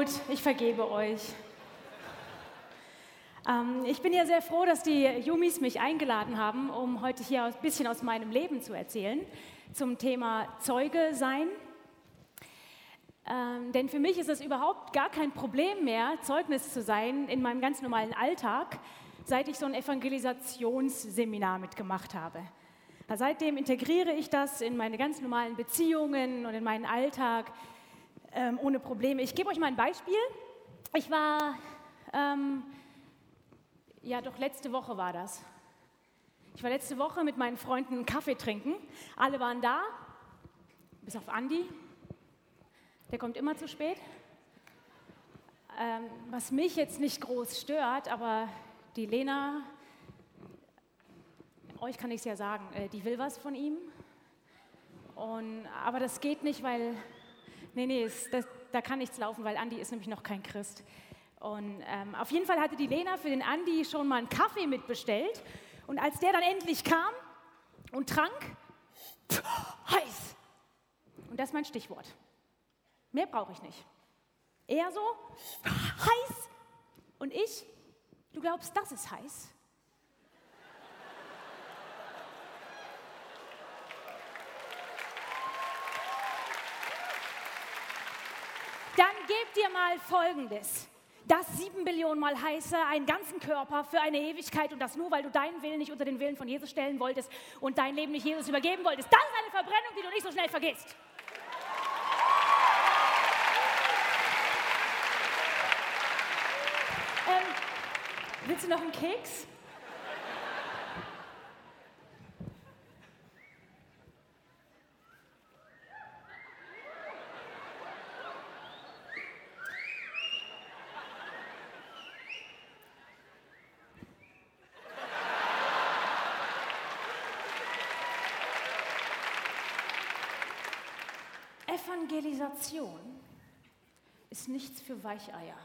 gut, ich vergebe euch. Ähm, ich bin ja sehr froh, dass die Jumis mich eingeladen haben, um heute hier ein bisschen aus meinem Leben zu erzählen zum Thema Zeuge sein. Ähm, denn für mich ist es überhaupt gar kein Problem mehr, Zeugnis zu sein in meinem ganz normalen Alltag, seit ich so ein Evangelisationsseminar mitgemacht habe. Seitdem integriere ich das in meine ganz normalen Beziehungen und in meinen Alltag ähm, ohne Probleme. Ich gebe euch mal ein Beispiel. Ich war, ähm, ja doch letzte Woche war das. Ich war letzte Woche mit meinen Freunden einen Kaffee trinken. Alle waren da, bis auf Andi. Der kommt immer zu spät. Ähm, was mich jetzt nicht groß stört, aber die Lena, euch kann ich es ja sagen, äh, die will was von ihm. Und, aber das geht nicht, weil, nee, nee, es, das, da kann nichts laufen, weil Andi ist nämlich noch kein Christ. Und ähm, auf jeden Fall hatte die Lena für den Andi schon mal einen Kaffee mitbestellt. Und als der dann endlich kam und trank, pff, heiß. Und das ist mein Stichwort. Mehr brauche ich nicht. Er so, heiß. Und ich, du glaubst, das ist heiß? Dann gebt dir mal Folgendes. Das sieben Billionen Mal heißer, einen ganzen Körper für eine Ewigkeit und das nur, weil du deinen Willen nicht unter den Willen von Jesus stellen wolltest und dein Leben nicht Jesus übergeben wolltest. Das ist eine Verbrennung, die du nicht so schnell vergisst. Ähm, willst du noch einen Keks? Evangelisation ist nichts für Weicheier.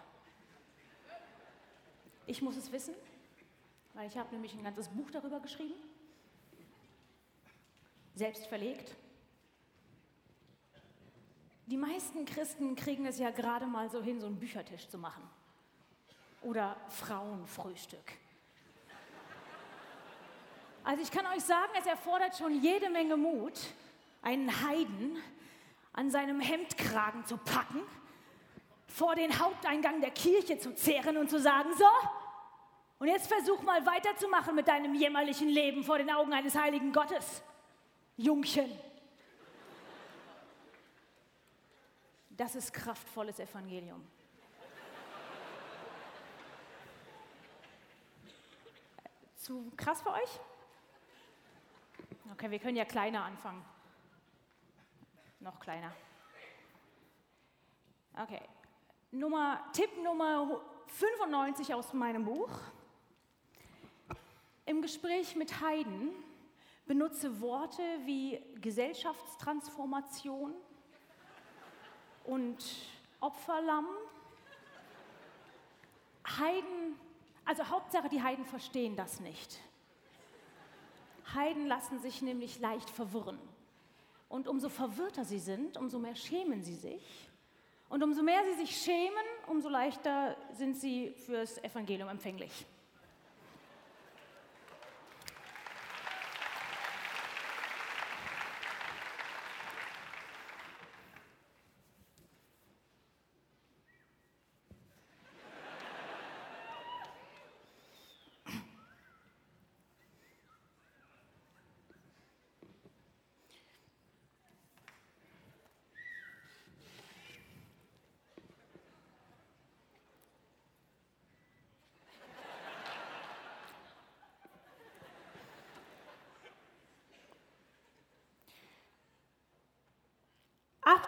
Ich muss es wissen, weil ich habe nämlich ein ganzes Buch darüber geschrieben, selbst verlegt. Die meisten Christen kriegen es ja gerade mal so hin, so einen Büchertisch zu machen. Oder Frauenfrühstück. Also ich kann euch sagen, es erfordert schon jede Menge Mut, einen Heiden an seinem Hemdkragen zu packen, vor den Haupteingang der Kirche zu zehren und zu sagen, so, und jetzt versuch mal weiterzumachen mit deinem jämmerlichen Leben vor den Augen eines heiligen Gottes, Jungchen. Das ist kraftvolles Evangelium. Zu krass für euch? Okay, wir können ja kleiner anfangen. Noch kleiner. Okay. Nummer, Tipp Nummer 95 aus meinem Buch. Im Gespräch mit Heiden benutze Worte wie Gesellschaftstransformation und Opferlamm. Heiden, also Hauptsache die Heiden verstehen das nicht. Heiden lassen sich nämlich leicht verwirren. Und umso verwirrter sie sind, umso mehr schämen sie sich. Und umso mehr sie sich schämen, umso leichter sind sie fürs Evangelium empfänglich.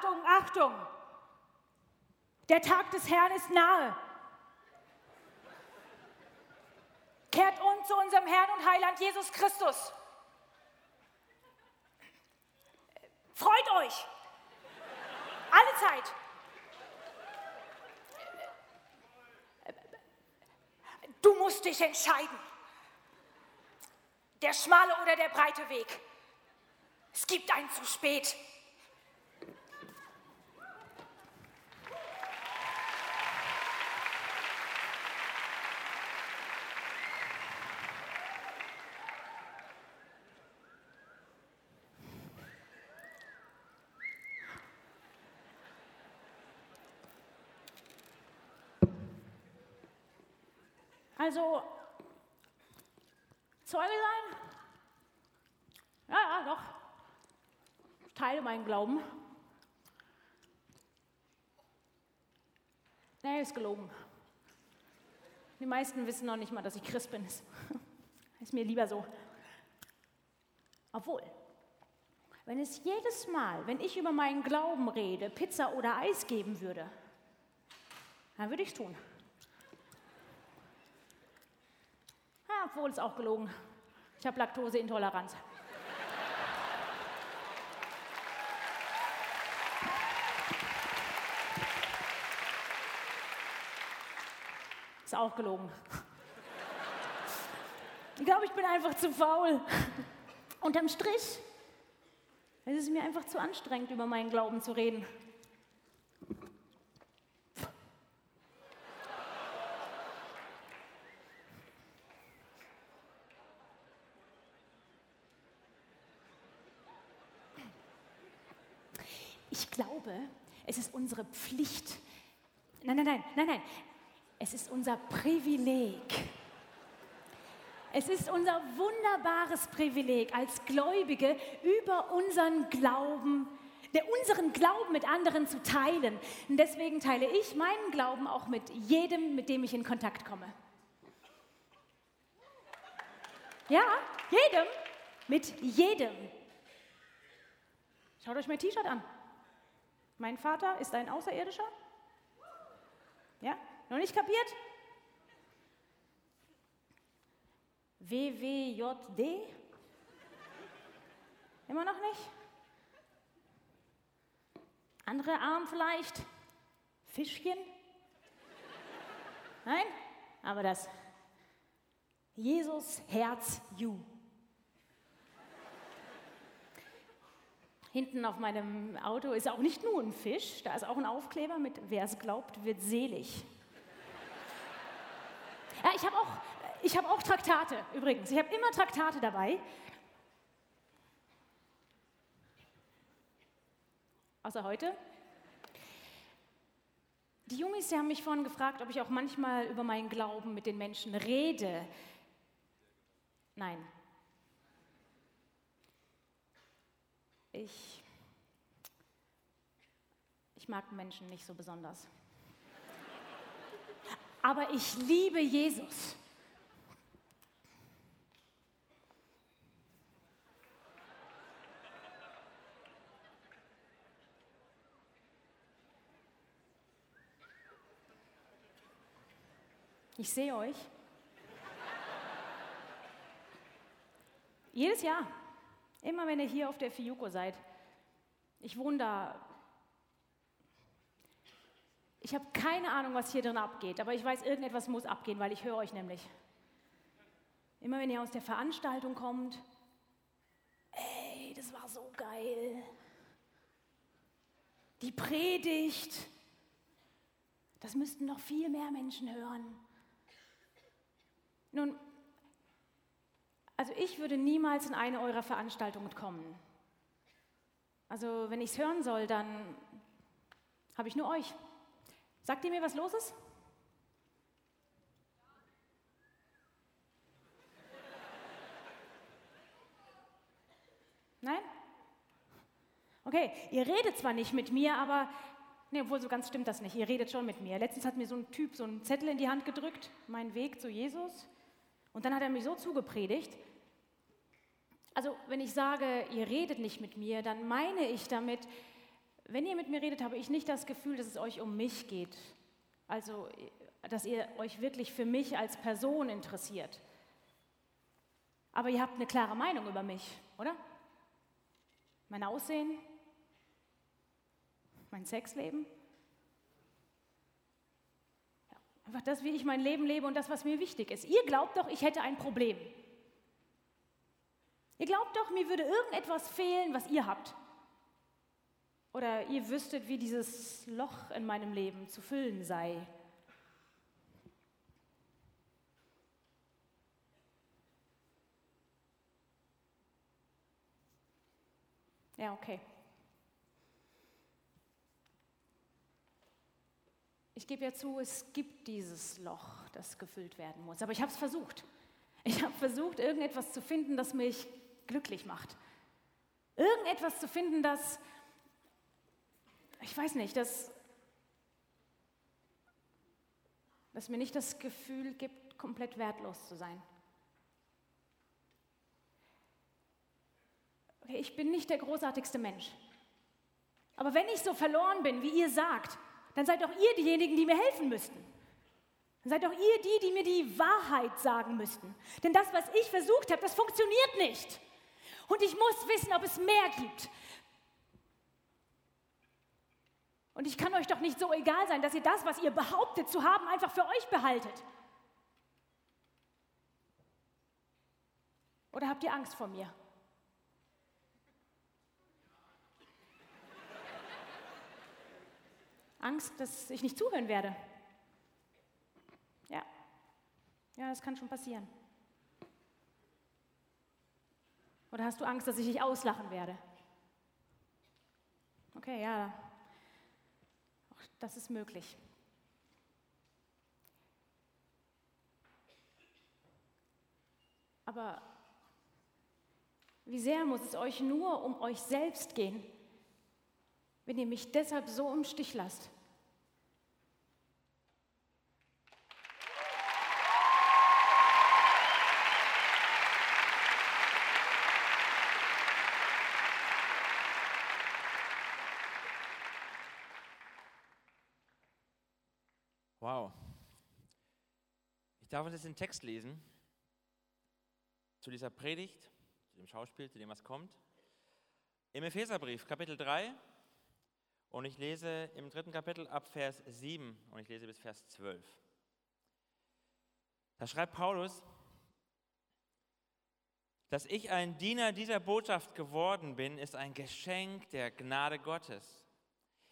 Achtung, Achtung! Der Tag des Herrn ist nahe. Kehrt um zu unserem Herrn und Heiland Jesus Christus. Freut euch. Alle Zeit. Du musst dich entscheiden. Der schmale oder der breite Weg. Es gibt einen zu spät. Also, Zeuge sein? Ja, ja, doch. Ich teile meinen Glauben. Nee, ist gelogen. Die meisten wissen noch nicht mal, dass ich Christ bin. Ist mir lieber so. Obwohl, wenn es jedes Mal, wenn ich über meinen Glauben rede, Pizza oder Eis geben würde, dann würde ich es tun. Obwohl es auch gelogen. Ich habe Laktoseintoleranz. Ist auch gelogen. Ich glaube, ich bin einfach zu faul. Unterm Strich es ist mir einfach zu anstrengend, über meinen Glauben zu reden. Ich glaube, es ist unsere Pflicht. Nein, nein, nein, nein, nein. Es ist unser Privileg. Es ist unser wunderbares Privileg als Gläubige über unseren Glauben, der unseren Glauben mit anderen zu teilen. Und deswegen teile ich meinen Glauben auch mit jedem, mit dem ich in Kontakt komme. Ja, jedem, mit jedem. Schaut euch mein T-Shirt an. Mein Vater ist ein Außerirdischer. Ja, noch nicht kapiert? WWJD? Immer noch nicht? Andere Arm vielleicht? Fischchen? Nein? Aber das Jesus Herz Ju. Hinten auf meinem Auto ist auch nicht nur ein Fisch, da ist auch ein Aufkleber mit Wer es glaubt, wird selig. Ja, ich habe auch habe auch Traktate übrigens. Ich habe immer Traktate dabei. Außer heute. Die Jungs, die haben mich vorhin gefragt, ob ich auch manchmal über meinen Glauben mit den Menschen rede. Nein. Ich, ich mag Menschen nicht so besonders. Aber ich liebe Jesus. Ich sehe euch. Jedes Jahr. Immer wenn ihr hier auf der Fiuko seid. Ich wohne da. Ich habe keine Ahnung, was hier drin abgeht, aber ich weiß, irgendetwas muss abgehen, weil ich höre euch nämlich. Immer wenn ihr aus der Veranstaltung kommt, ey, das war so geil. Die Predigt, das müssten noch viel mehr Menschen hören. Nun, also ich würde niemals in eine eurer Veranstaltungen kommen. Also wenn ich es hören soll, dann habe ich nur euch. Sagt ihr mir, was los ist? Nein? Okay, ihr redet zwar nicht mit mir, aber Nee, obwohl so ganz stimmt das nicht. Ihr redet schon mit mir. Letztens hat mir so ein Typ so einen Zettel in die Hand gedrückt, mein Weg zu Jesus. Und dann hat er mich so zugepredigt. Also, wenn ich sage, ihr redet nicht mit mir, dann meine ich damit, wenn ihr mit mir redet, habe ich nicht das Gefühl, dass es euch um mich geht. Also, dass ihr euch wirklich für mich als Person interessiert. Aber ihr habt eine klare Meinung über mich, oder? Mein Aussehen, mein Sexleben, Einfach das, wie ich mein Leben lebe und das, was mir wichtig ist. Ihr glaubt doch, ich hätte ein Problem. Ihr glaubt doch, mir würde irgendetwas fehlen, was ihr habt. Oder ihr wüsstet, wie dieses Loch in meinem Leben zu füllen sei. Ja, okay. ich gebe ja zu, es gibt dieses Loch, das gefüllt werden muss. Aber ich habe es versucht. Ich habe versucht, irgendetwas zu finden, das mich glücklich macht. Irgendetwas zu finden, das, ich weiß nicht, das, das mir nicht das Gefühl gibt, komplett wertlos zu sein. Okay, ich bin nicht der großartigste Mensch. Aber wenn ich so verloren bin, wie ihr sagt, dann seid doch ihr diejenigen, die mir helfen müssten. Dann seid doch ihr die, die mir die Wahrheit sagen müssten. Denn das, was ich versucht habe, das funktioniert nicht. Und ich muss wissen, ob es mehr gibt. Und ich kann euch doch nicht so egal sein, dass ihr das, was ihr behauptet zu haben, einfach für euch behaltet. Oder habt ihr Angst vor mir? Angst, dass ich nicht zuhören werde. Ja, ja, das kann schon passieren. Oder hast du Angst, dass ich dich auslachen werde? Okay, ja, auch das ist möglich. Aber wie sehr muss es euch nur um euch selbst gehen, wenn ihr mich deshalb so im Stich lasst? Wow. Ich darf uns jetzt den Text lesen zu dieser Predigt, zu dem Schauspiel, zu dem was kommt. Im Epheserbrief, Kapitel 3, und ich lese im dritten Kapitel ab Vers 7 und ich lese bis Vers 12. Da schreibt Paulus, dass ich ein Diener dieser Botschaft geworden bin, ist ein Geschenk der Gnade Gottes.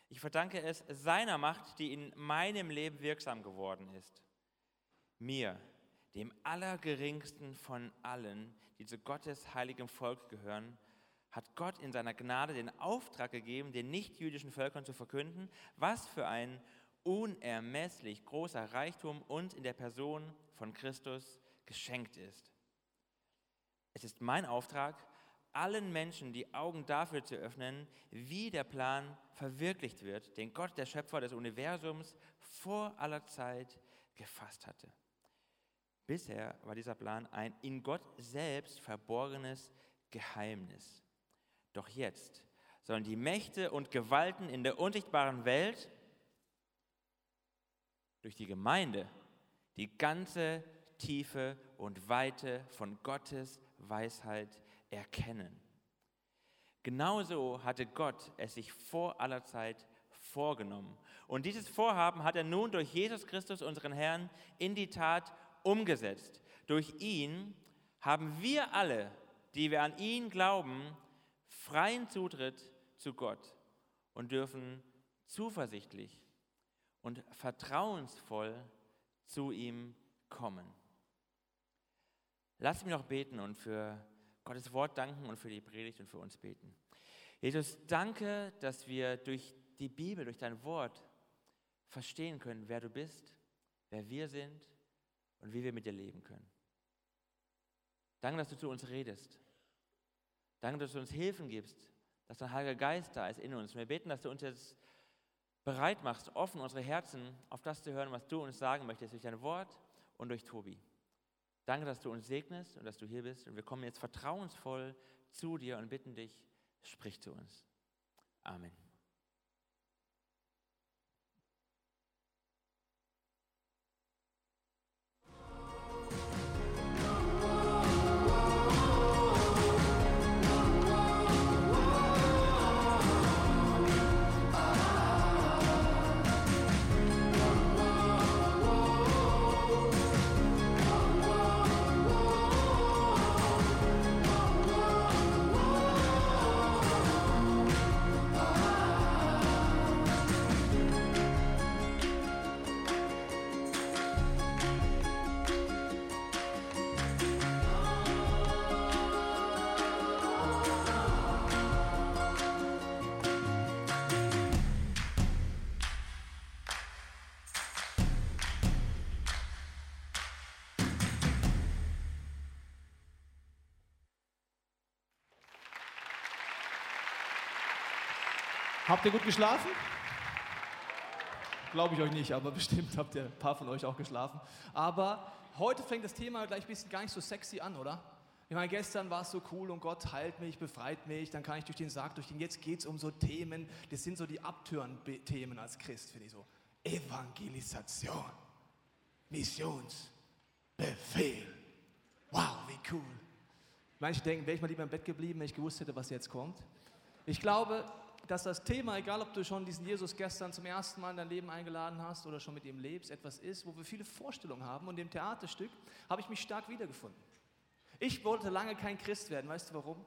Ich verdanke es seiner Macht, die in meinem Leben wirksam geworden ist. Mir, dem Allergeringsten von allen, die zu Gottes heiligem Volk gehören, hat Gott in seiner Gnade den Auftrag gegeben, den nichtjüdischen Völkern zu verkünden, was für ein unermesslich großer Reichtum uns in der Person von Christus geschenkt ist. Es ist mein Auftrag, allen Menschen die Augen dafür zu öffnen, wie der Plan verwirklicht wird, den Gott, der Schöpfer des Universums, vor aller Zeit gefasst hatte. Bisher war dieser Plan ein in Gott selbst verborgenes Geheimnis. Doch jetzt sollen die Mächte und Gewalten in der unsichtbaren Welt durch die Gemeinde die ganze Tiefe und Weite von Gottes Weisheit erkennen. Genauso hatte Gott es sich vor aller Zeit vorgenommen. Und dieses Vorhaben hat er nun durch Jesus Christus, unseren Herrn, in die Tat umgesetzt. Durch ihn haben wir alle, die wir an ihn glauben, freien Zutritt zu Gott und dürfen zuversichtlich und vertrauensvoll zu ihm kommen. Lass mich noch beten und für Gottes Wort danken und für die Predigt und für uns beten. Jesus, danke, dass wir durch die Bibel, durch dein Wort verstehen können, wer du bist, wer wir sind und wie wir mit dir leben können. Danke, dass du zu uns redest. Danke, dass du uns Hilfen gibst, dass dein Heiliger Geist da ist in uns. Wir beten, dass du uns jetzt bereit machst, offen unsere Herzen auf das zu hören, was du uns sagen möchtest, durch dein Wort und durch Tobi. Danke, dass du uns segnest und dass du hier bist. Und wir kommen jetzt vertrauensvoll zu dir und bitten dich, sprich zu uns. Amen. Habt ihr gut geschlafen? Glaube ich euch nicht, aber bestimmt habt ihr ein paar von euch auch geschlafen. Aber heute fängt das Thema gleich ein bisschen gar nicht so sexy an, oder? Ich meine, gestern war es so cool und Gott heilt mich, befreit mich, dann kann ich durch den Sarg durchgehen. Jetzt geht es um so Themen, das sind so die Abtören-Themen als Christ, finde ich so. Evangelisation, Missionsbefehl. Wow, wie cool. Manche denken, wäre ich mal lieber im Bett geblieben, wenn ich gewusst hätte, was jetzt kommt. Ich glaube, dass das Thema, egal ob du schon diesen Jesus gestern zum ersten Mal in dein Leben eingeladen hast oder schon mit ihm lebst, etwas ist, wo wir viele Vorstellungen haben. Und im Theaterstück habe ich mich stark wiedergefunden. Ich wollte lange kein Christ werden. Weißt du warum?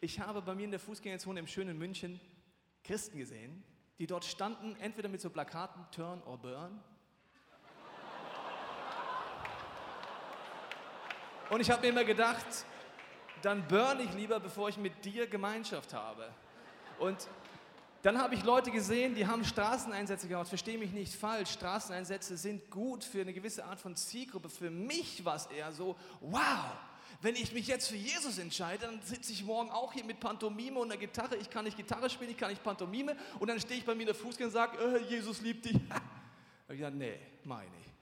Ich habe bei mir in der Fußgängerzone im schönen München Christen gesehen, die dort standen, entweder mit so Plakaten Turn or Burn. Und ich habe mir immer gedacht, dann burn ich lieber, bevor ich mit dir Gemeinschaft habe. Und dann habe ich Leute gesehen, die haben Straßeneinsätze gemacht. Verstehe mich nicht falsch. Straßeneinsätze sind gut für eine gewisse Art von Zielgruppe. Für mich war es eher so, wow, wenn ich mich jetzt für Jesus entscheide, dann sitze ich morgen auch hier mit Pantomime und einer Gitarre. Ich kann nicht Gitarre spielen, ich kann nicht Pantomime. Und dann stehe ich bei mir in der Fußgänger und sage, äh, Jesus liebt dich. Da habe ich gesagt, nee, meine ich.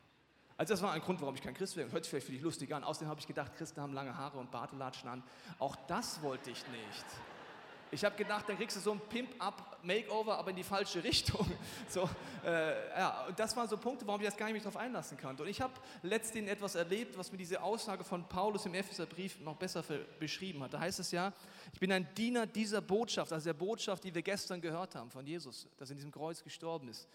Also das war ein Grund, warum ich kein Christ wäre. Hört sich vielleicht für dich lustig an. Außerdem habe ich gedacht, Christen haben lange Haare und Bartelatschen an. Auch das wollte ich nicht. Ich habe gedacht, dann kriegst du so ein Pimp-Up-Makeover, aber in die falsche Richtung. So, äh, ja, und das waren so Punkte, warum ich das gar nicht mehr darauf einlassen konnte. Und ich habe letztens etwas erlebt, was mir diese Aussage von Paulus im Epheserbrief noch besser beschrieben hat. Da heißt es ja, ich bin ein Diener dieser Botschaft, also der Botschaft, die wir gestern gehört haben von Jesus, dass in diesem Kreuz gestorben ist.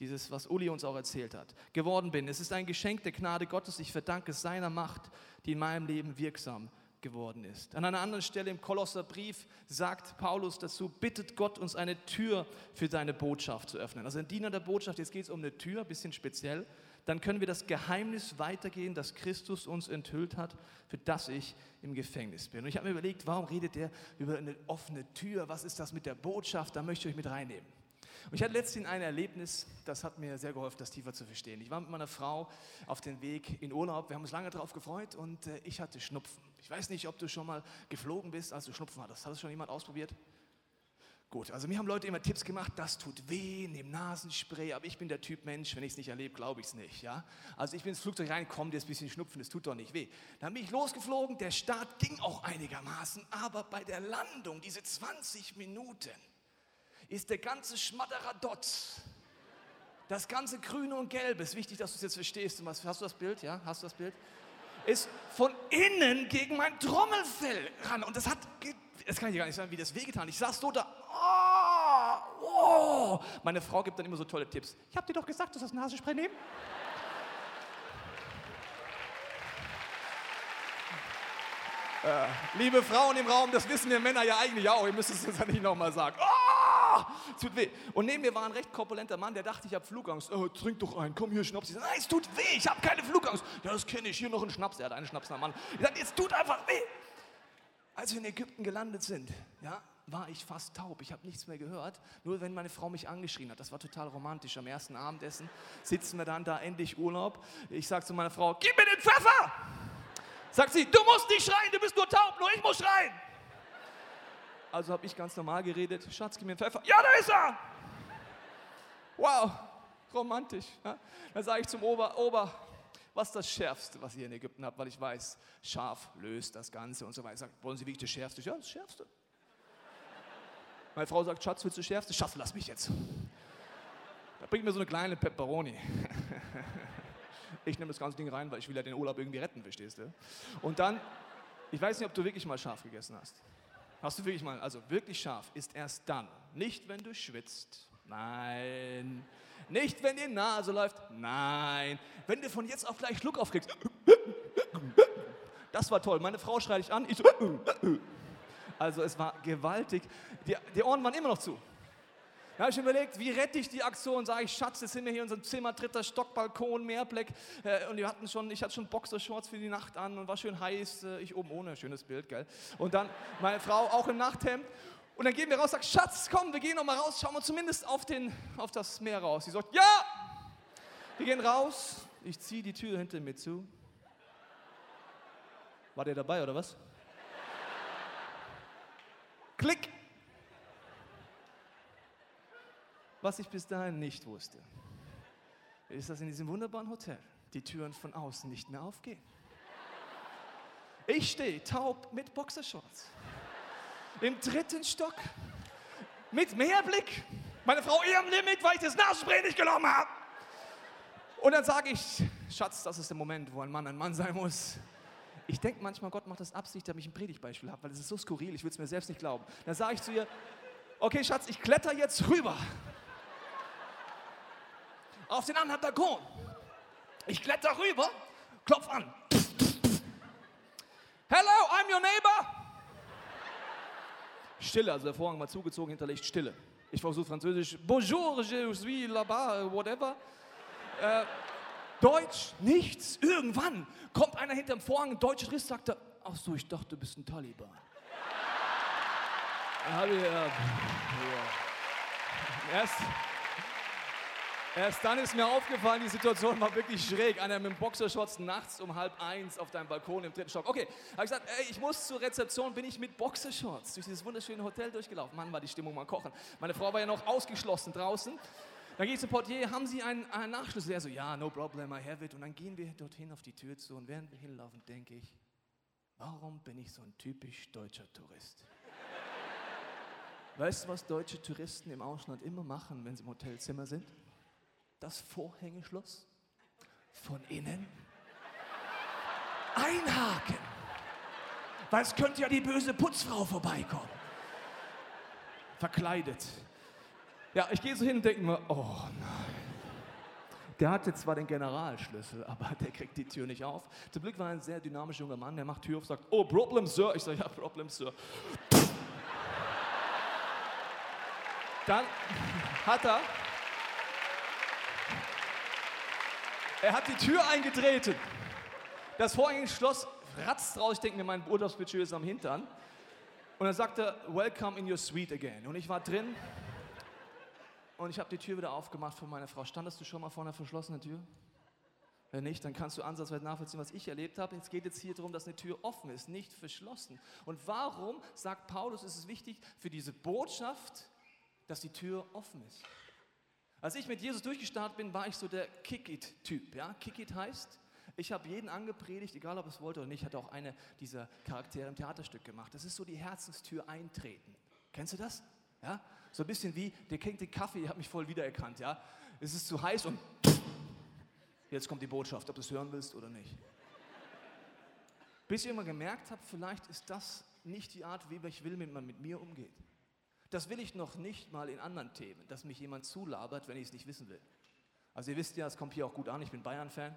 Dieses, was Uli uns auch erzählt hat, geworden bin. Es ist ein Geschenk der Gnade Gottes. Ich verdanke seiner Macht, die in meinem Leben wirksam ist geworden ist. An einer anderen Stelle im Kolosserbrief sagt Paulus dazu, bittet Gott uns eine Tür für seine Botschaft zu öffnen. Also ein Diener der Botschaft, jetzt geht es um eine Tür, ein bisschen speziell. Dann können wir das Geheimnis weitergehen, das Christus uns enthüllt hat, für das ich im Gefängnis bin. Und ich habe mir überlegt, warum redet er über eine offene Tür? Was ist das mit der Botschaft? Da möchte ich euch mit reinnehmen. Und ich hatte letztens ein Erlebnis, das hat mir sehr geholfen, das tiefer zu verstehen. Ich war mit meiner Frau auf dem Weg in Urlaub, wir haben uns lange darauf gefreut und äh, ich hatte Schnupfen. Ich weiß nicht, ob du schon mal geflogen bist, als du Schnupfen hattest. Hat das schon jemand ausprobiert? Gut, also mir haben Leute immer Tipps gemacht, das tut weh, nimm Nasenspray, aber ich bin der Typ Mensch, wenn ich es nicht erlebe, glaube ich es nicht. Ja? Also ich bin ins Flugzeug rein, komm, dir ist ein bisschen Schnupfen, das tut doch nicht weh. Dann bin ich losgeflogen, der Start ging auch einigermaßen, aber bei der Landung, diese 20 Minuten, ist der ganze Schmadderadotz, das ganze Grüne und Gelbe, ist wichtig, dass du es jetzt verstehst. Hast du das Bild? Ja, hast du das Bild? Ist von innen gegen mein Trommelfell ran. Und das hat, das kann ich dir gar nicht sagen, wie das wehgetan. Ich saß so da, oh, oh. Meine Frau gibt dann immer so tolle Tipps. Ich habe dir doch gesagt, du sollst Nasenspray nehmen. Äh, liebe Frauen im Raum, das wissen wir Männer ja eigentlich auch. Ihr müsst es jetzt nicht nochmal sagen. Oh! es tut weh. Und neben mir war ein recht korpulenter Mann, der dachte, ich habe Flugangst. Oh, trink doch ein, komm hier, Schnaps. Ich sag, nein, es tut weh, ich habe keine Flugangst. Ja, das kenne ich, hier noch ein Schnaps. Er hat einen Schnaps nach Mann. Ich sage, es tut einfach weh. Als wir in Ägypten gelandet sind, ja, war ich fast taub. Ich habe nichts mehr gehört, nur wenn meine Frau mich angeschrien hat. Das war total romantisch. Am ersten Abendessen sitzen wir dann da, endlich Urlaub. Ich sage zu meiner Frau, gib mir den Pfeffer! Sagt sie, du musst nicht schreien, du bist nur taub, nur ich muss schreien. Also habe ich ganz normal geredet. Schatz, gib mir einen Pfeffer. Ja, da ist er! Wow, romantisch. Ja? Dann sage ich zum Ober, Ober, was ist das Schärfste, was ihr in Ägypten habt? Weil ich weiß, scharf löst das Ganze und so weiter. Ich sage, wollen Sie wirklich das Schärfste? Ja, das Schärfste. Meine Frau sagt, Schatz, willst du das Schärfste? Schatz, lass mich jetzt. Da bringt mir so eine kleine Pepperoni. Ich nehme das ganze Ding rein, weil ich will ja den Urlaub irgendwie retten, verstehst du? Und dann, ich weiß nicht, ob du wirklich mal scharf gegessen hast. Hast du wirklich mal, also wirklich scharf ist erst dann. Nicht, wenn du schwitzt. Nein. Nicht, wenn die Nase läuft. Nein. Wenn du von jetzt auf gleich Schluck aufkriegst. Das war toll. Meine Frau schreit dich an. Ich so. Also es war gewaltig. Die, die Ohren waren immer noch zu. Da habe ich überlegt, wie rette ich die Aktion? Sage ich, Schatz, jetzt sind wir hier in unserem Zimmer, dritter Stock, Balkon, Meerblick. Äh, und wir hatten schon, ich hatte schon Boxershorts für die Nacht an und war schön heiß. Äh, ich oben ohne, schönes Bild, gell? Und dann meine Frau auch im Nachthemd. Und dann gehen wir raus, sagt, Schatz, komm, wir gehen noch mal raus, schauen wir zumindest auf, den, auf das Meer raus. Sie sagt, ja! Wir gehen raus, ich ziehe die Tür hinter mir zu. War der dabei oder was? Klick! Was ich bis dahin nicht wusste, ist, dass in diesem wunderbaren Hotel die Türen von außen nicht mehr aufgehen. Ich stehe taub mit Boxershorts im dritten Stock mit Mehrblick. Meine Frau eher am Limit, weil ich das Nasenspray nicht genommen habe. Und dann sage ich, Schatz, das ist der Moment, wo ein Mann ein Mann sein muss. Ich denke manchmal, Gott macht das Absicht, damit ich ein Predigtbeispiel habe, weil es ist so skurril, ich will es mir selbst nicht glauben. Dann sage ich zu ihr, okay Schatz, ich kletter jetzt rüber. Auf den anderen Balkon. Ich kletter rüber, klopf an. Hello, I'm your neighbor. Stille, also der Vorhang war zugezogen, hinterlegt Stille. Ich versuche Französisch, bonjour, je suis là-bas, whatever. Äh, Deutsch, nichts. Irgendwann kommt einer hinterm Vorhang, ein deutscher Riss, sagt er, ach so, ich dachte, du bist ein Taliban. Dann habe äh, ja. Erst, erst dann ist mir aufgefallen, die Situation war wirklich schräg. Einer mit Boxershorts nachts um halb eins auf deinem Balkon im dritten Stock. Okay, habe ich gesagt, ey, ich muss zur Rezeption, bin ich mit Boxershorts durch dieses wunderschöne Hotel durchgelaufen. Mann, war die Stimmung mal kochen. Meine Frau war ja noch ausgeschlossen draußen. Dann gehe ich zum Portier, haben Sie einen, einen Nachschluss? Er so, ja, no problem, I have it. Und dann gehen wir dorthin auf die Tür zu und während wir hinlaufen, denke ich, warum bin ich so ein typisch deutscher Tourist? Weißt du, was deutsche Touristen im Ausland immer machen, wenn sie im Hotelzimmer sind? Das Vorhängeschloss von innen einhaken. Weil es könnte ja die böse Putzfrau vorbeikommen. Verkleidet. Ja, ich gehe so hin und denke mir, oh nein. Der hatte zwar den Generalschlüssel, aber der kriegt die Tür nicht auf. Zum Glück war ein sehr dynamischer junger Mann, der macht Tür auf, sagt, oh, Problem, Sir. Ich sage, ja, Problem, Sir. Dann hat er, er hat die Tür eingetreten. Das Vorhängeschloss ratzt raus. Ich denke mir, mein Urlaubsbudget ist am Hintern. Und dann sagt er, welcome in your suite again. Und ich war drin und ich habe die Tür wieder aufgemacht für meine Frau. Standest du schon mal vor einer verschlossenen Tür? Wenn nicht, dann kannst du ansatzweise nachvollziehen, was ich erlebt habe. Es geht jetzt hier darum, dass eine Tür offen ist, nicht verschlossen. Und warum, sagt Paulus, ist es wichtig für diese Botschaft, dass die Tür offen ist? Als ich mit Jesus durchgestartet bin, war ich so der Kick-It-Typ. Ja? Kick-It heißt, ich habe jeden angepredigt, egal ob es wollte oder nicht, hatte auch eine dieser Charaktere im Theaterstück gemacht. Das ist so die Herzenstür eintreten. Kennst du das? Ja? So ein bisschen wie, der kennt den Kaffee, ihr habt mich voll wiedererkannt. Ja? Es ist zu heiß und jetzt kommt die Botschaft, ob du es hören willst oder nicht. Bis ich immer gemerkt habe, vielleicht ist das nicht die Art, wie ich will, wie man mit mir umgeht. Das will ich noch nicht mal in anderen Themen, dass mich jemand zulabert, wenn ich es nicht wissen will. Also ihr wisst ja, es kommt hier auch gut an, ich bin Bayern-Fan.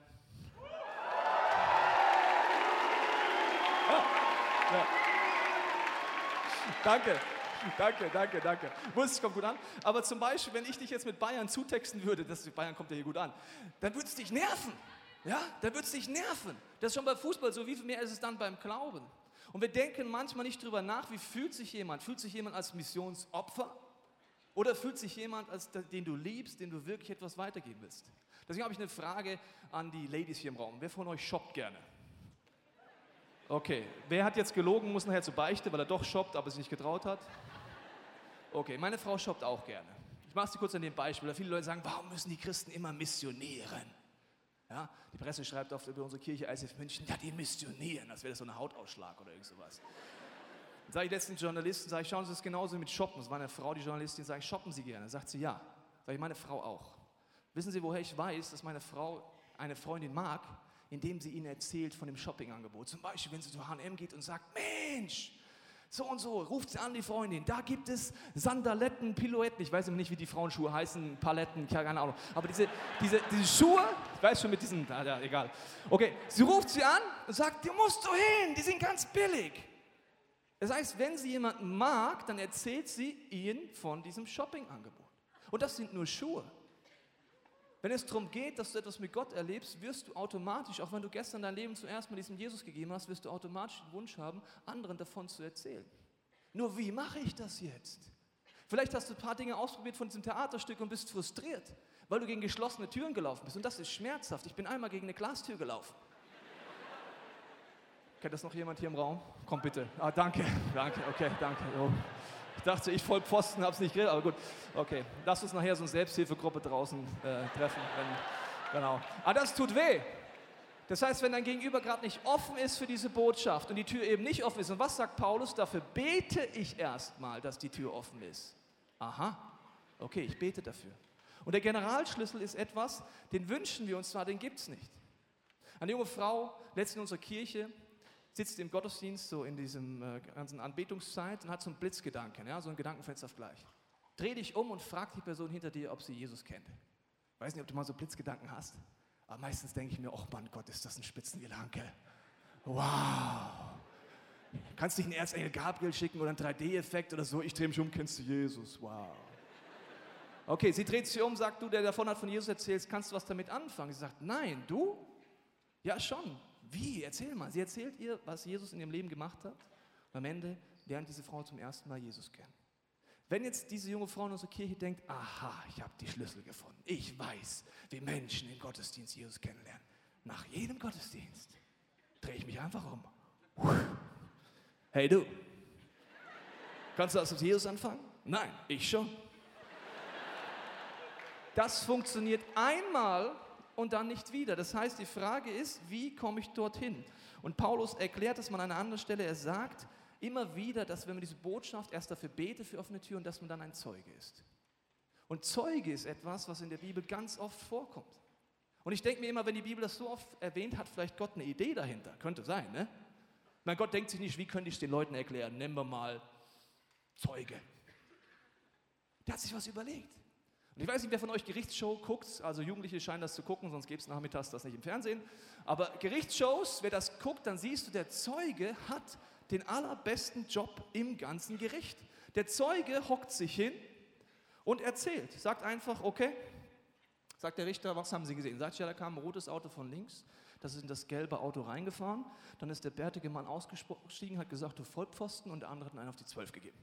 Ja. Danke. Danke, danke, danke. Wusste ich, kommt gut an. Aber zum Beispiel, wenn ich dich jetzt mit Bayern zutexten würde, das Bayern kommt ja hier gut an, dann würde es dich nerven. Ja, dann würde es dich nerven. Das ist schon bei Fußball so. Wie viel mehr ist es dann beim Glauben? Und wir denken manchmal nicht drüber nach, wie fühlt sich jemand? Fühlt sich jemand als Missionsopfer? Oder fühlt sich jemand, als den du liebst, den du wirklich etwas weitergeben willst? Deswegen habe ich eine Frage an die Ladies hier im Raum. Wer von euch shoppt gerne? Okay, wer hat jetzt gelogen, muss nachher zur Beichte, weil er doch shoppt, aber sich nicht getraut hat? Okay, meine Frau shoppt auch gerne. Ich mache es dir kurz an dem Beispiel, weil viele Leute sagen, warum müssen die Christen immer missionieren? Ja, die Presse schreibt oft über unsere Kirche ICF München, ja, die missionieren, als wäre das so ein Hautausschlag oder irgend sowas. Dann sage ich letzten Journalisten, sage ich, schauen Sie, ist genauso mit Shoppen. Das war eine Frau, die Journalistin, sage ich, shoppen Sie gerne? Sagt sie, ja. Sage ich, meine Frau auch. Wissen Sie, woher ich weiß, dass meine Frau eine Freundin mag? Indem sie ihnen erzählt von dem Shoppingangebot. Zum Beispiel, wenn sie zu H&M geht und sagt, Mensch, so und so, ruft sie an, die Freundin. Da gibt es Sandaletten, Pirouetten. Ich weiß immer nicht, wie die Frauenschuhe heißen, Paletten, keine Ahnung. Aber diese, diese, diese Schuhe, ich weiß schon mit diesen, ja, ja, egal. Okay, sie ruft sie an und sagt, du musst du hin, die sind ganz billig. Das heißt, wenn sie jemanden mag, dann erzählt sie ihnen von diesem Shoppingangebot. Und das sind nur Schuhe. Wenn es darum geht, dass du etwas mit Gott erlebst, wirst du automatisch, auch wenn du gestern dein Leben zuerst mal diesem Jesus gegeben hast, wirst du automatisch den Wunsch haben, anderen davon zu erzählen. Nur wie mache ich das jetzt? Vielleicht hast du ein paar Dinge ausprobiert von diesem Theaterstück und bist frustriert, weil du gegen geschlossene Türen gelaufen bist. Und das ist schmerzhaft. Ich bin einmal gegen eine Glastür gelaufen. Kennt das noch jemand hier im Raum? Komm bitte. Ah, danke, danke, okay, danke. Oh. Dachte, ich voll Pfosten, hab's nicht geredet, aber gut. Okay, lass uns nachher so eine Selbsthilfegruppe draußen äh, treffen. Wenn, genau. Aber das tut weh. Das heißt, wenn dein Gegenüber gerade nicht offen ist für diese Botschaft und die Tür eben nicht offen ist, und was sagt Paulus? Dafür bete ich erstmal, dass die Tür offen ist. Aha, okay, ich bete dafür. Und der Generalschlüssel ist etwas, den wünschen wir uns zwar, den gibt es nicht. Eine junge Frau, letztens in unserer Kirche, sitzt im Gottesdienst, so in diesem äh, ganzen Anbetungszeit und hat so einen Blitzgedanken, ja, so ein Gedankenfenster gleich. Dreh dich um und frag die Person hinter dir, ob sie Jesus kennt. Weiß nicht, ob du mal so Blitzgedanken hast, aber meistens denke ich mir, oh Mann Gott, ist das ein Spitzengedanke. Wow. Kannst dich einen Erzengel Gabriel schicken oder einen 3D-Effekt oder so, ich drehe mich um, kennst du Jesus, wow. Okay, sie dreht sich um, sagt du, der davon hat von Jesus erzählt, kannst du was damit anfangen? Sie sagt, nein, du? Ja, schon. Wie? Erzähl mal. Sie erzählt ihr, was Jesus in ihrem Leben gemacht hat. Und am Ende lernt diese Frau zum ersten Mal Jesus kennen. Wenn jetzt diese junge Frau in unserer Kirche denkt, aha, ich habe die Schlüssel gefunden. Ich weiß, wie Menschen im Gottesdienst Jesus kennenlernen. Nach jedem Gottesdienst drehe ich mich einfach um. Hey du, kannst du das mit Jesus anfangen? Nein, ich schon. Das funktioniert einmal und dann nicht wieder. Das heißt, die Frage ist, wie komme ich dorthin? Und Paulus erklärt es mal an einer anderen Stelle. Er sagt immer wieder, dass wenn man diese Botschaft erst dafür betet für offene Türen, dass man dann ein Zeuge ist. Und Zeuge ist etwas, was in der Bibel ganz oft vorkommt. Und ich denke mir immer, wenn die Bibel das so oft erwähnt, hat vielleicht Gott eine Idee dahinter. Könnte sein, ne? Mein Gott denkt sich nicht, wie könnte ich es den Leuten erklären? Nennen wir mal Zeuge. Der hat sich was überlegt. Ich weiß nicht, wer von euch Gerichtsshow guckt, also Jugendliche scheinen das zu gucken, sonst gibt es nachmittags das nicht im Fernsehen. Aber Gerichtsshows, wer das guckt, dann siehst du, der Zeuge hat den allerbesten Job im ganzen Gericht. Der Zeuge hockt sich hin und erzählt, sagt einfach, okay, sagt der Richter, was haben Sie gesehen? Sagt ja, da kam ein rotes Auto von links, das ist in das gelbe Auto reingefahren, dann ist der bärtige Mann ausgestiegen, hat gesagt, du Vollpfosten und der andere hat einen auf die Zwölf gegeben.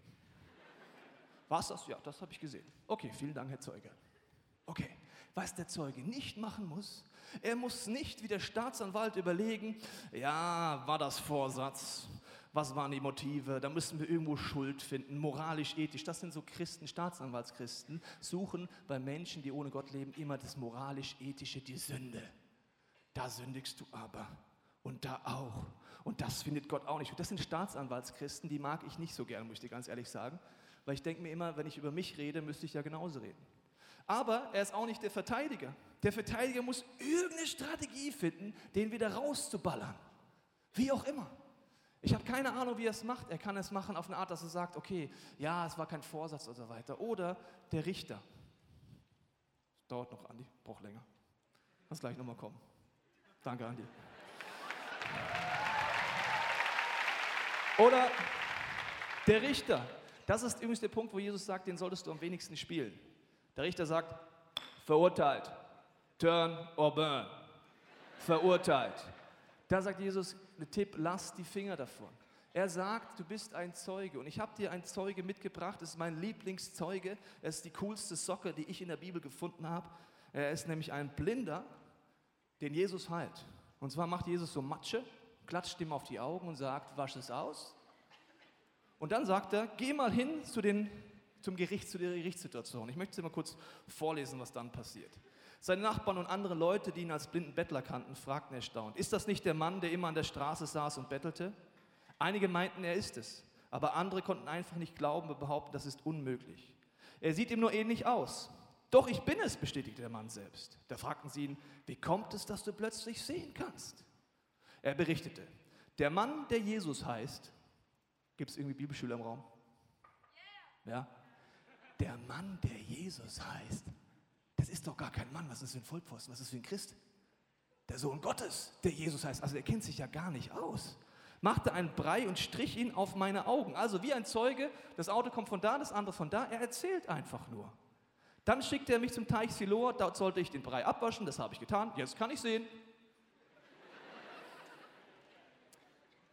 War es das? Ja, das habe ich gesehen. Okay, vielen Dank, Herr Zeuge. Okay, was der Zeuge nicht machen muss, er muss nicht wie der Staatsanwalt überlegen, ja, war das Vorsatz? Was waren die Motive? Da müssen wir irgendwo Schuld finden, moralisch, ethisch. Das sind so Christen, Staatsanwaltschristen, suchen bei Menschen, die ohne Gott leben, immer das moralisch-ethische, die Sünde. Da sündigst du aber. Und da auch. Und das findet Gott auch nicht. Das sind Staatsanwaltschristen, die mag ich nicht so gern, muss ich dir ganz ehrlich sagen. Weil ich denke mir immer, wenn ich über mich rede, müsste ich ja genauso reden. Aber er ist auch nicht der Verteidiger. Der Verteidiger muss irgendeine Strategie finden, den wieder rauszuballern. Wie auch immer. Ich habe keine Ahnung, wie er es macht. Er kann es machen auf eine Art, dass er sagt, okay, ja, es war kein Vorsatz und so weiter. Oder der Richter. Dauert noch, Andi, braucht länger. Lass gleich nochmal kommen. Danke, Andi. Oder der Richter. Das ist übrigens der Punkt, wo Jesus sagt, den solltest du am wenigsten spielen. Der Richter sagt, verurteilt, turn or burn, verurteilt. Da sagt Jesus, der Tipp, lass die Finger davon. Er sagt, du bist ein Zeuge und ich habe dir einen Zeuge mitgebracht, das ist mein Lieblingszeuge, er ist die coolste Socke, die ich in der Bibel gefunden habe. Er ist nämlich ein Blinder, den Jesus heilt. Und zwar macht Jesus so Matsche, klatscht ihm auf die Augen und sagt, wasch es aus und dann sagt er, geh mal hin zu den, zum Gericht, zu der Gerichtssituation. Ich möchte es mal kurz vorlesen, was dann passiert. Seine Nachbarn und andere Leute, die ihn als blinden Bettler kannten, fragten erstaunt, ist das nicht der Mann, der immer an der Straße saß und bettelte? Einige meinten, er ist es, aber andere konnten einfach nicht glauben und behaupten, das ist unmöglich. Er sieht ihm nur ähnlich aus. Doch ich bin es, bestätigte der Mann selbst. Da fragten sie ihn, wie kommt es, dass du plötzlich sehen kannst? Er berichtete, der Mann, der Jesus heißt, Gibt es irgendwie Bibelschüler im Raum? Ja? Der Mann, der Jesus heißt, das ist doch gar kein Mann. Was ist für ein Vollpfosten? Was ist für ein Christ? Der Sohn Gottes, der Jesus heißt. Also er kennt sich ja gar nicht aus. Machte einen Brei und strich ihn auf meine Augen. Also wie ein Zeuge, das Auto kommt von da, das andere von da. Er erzählt einfach nur. Dann schickte er mich zum Teich Siloa, dort sollte ich den Brei abwaschen, das habe ich getan. Jetzt kann ich sehen.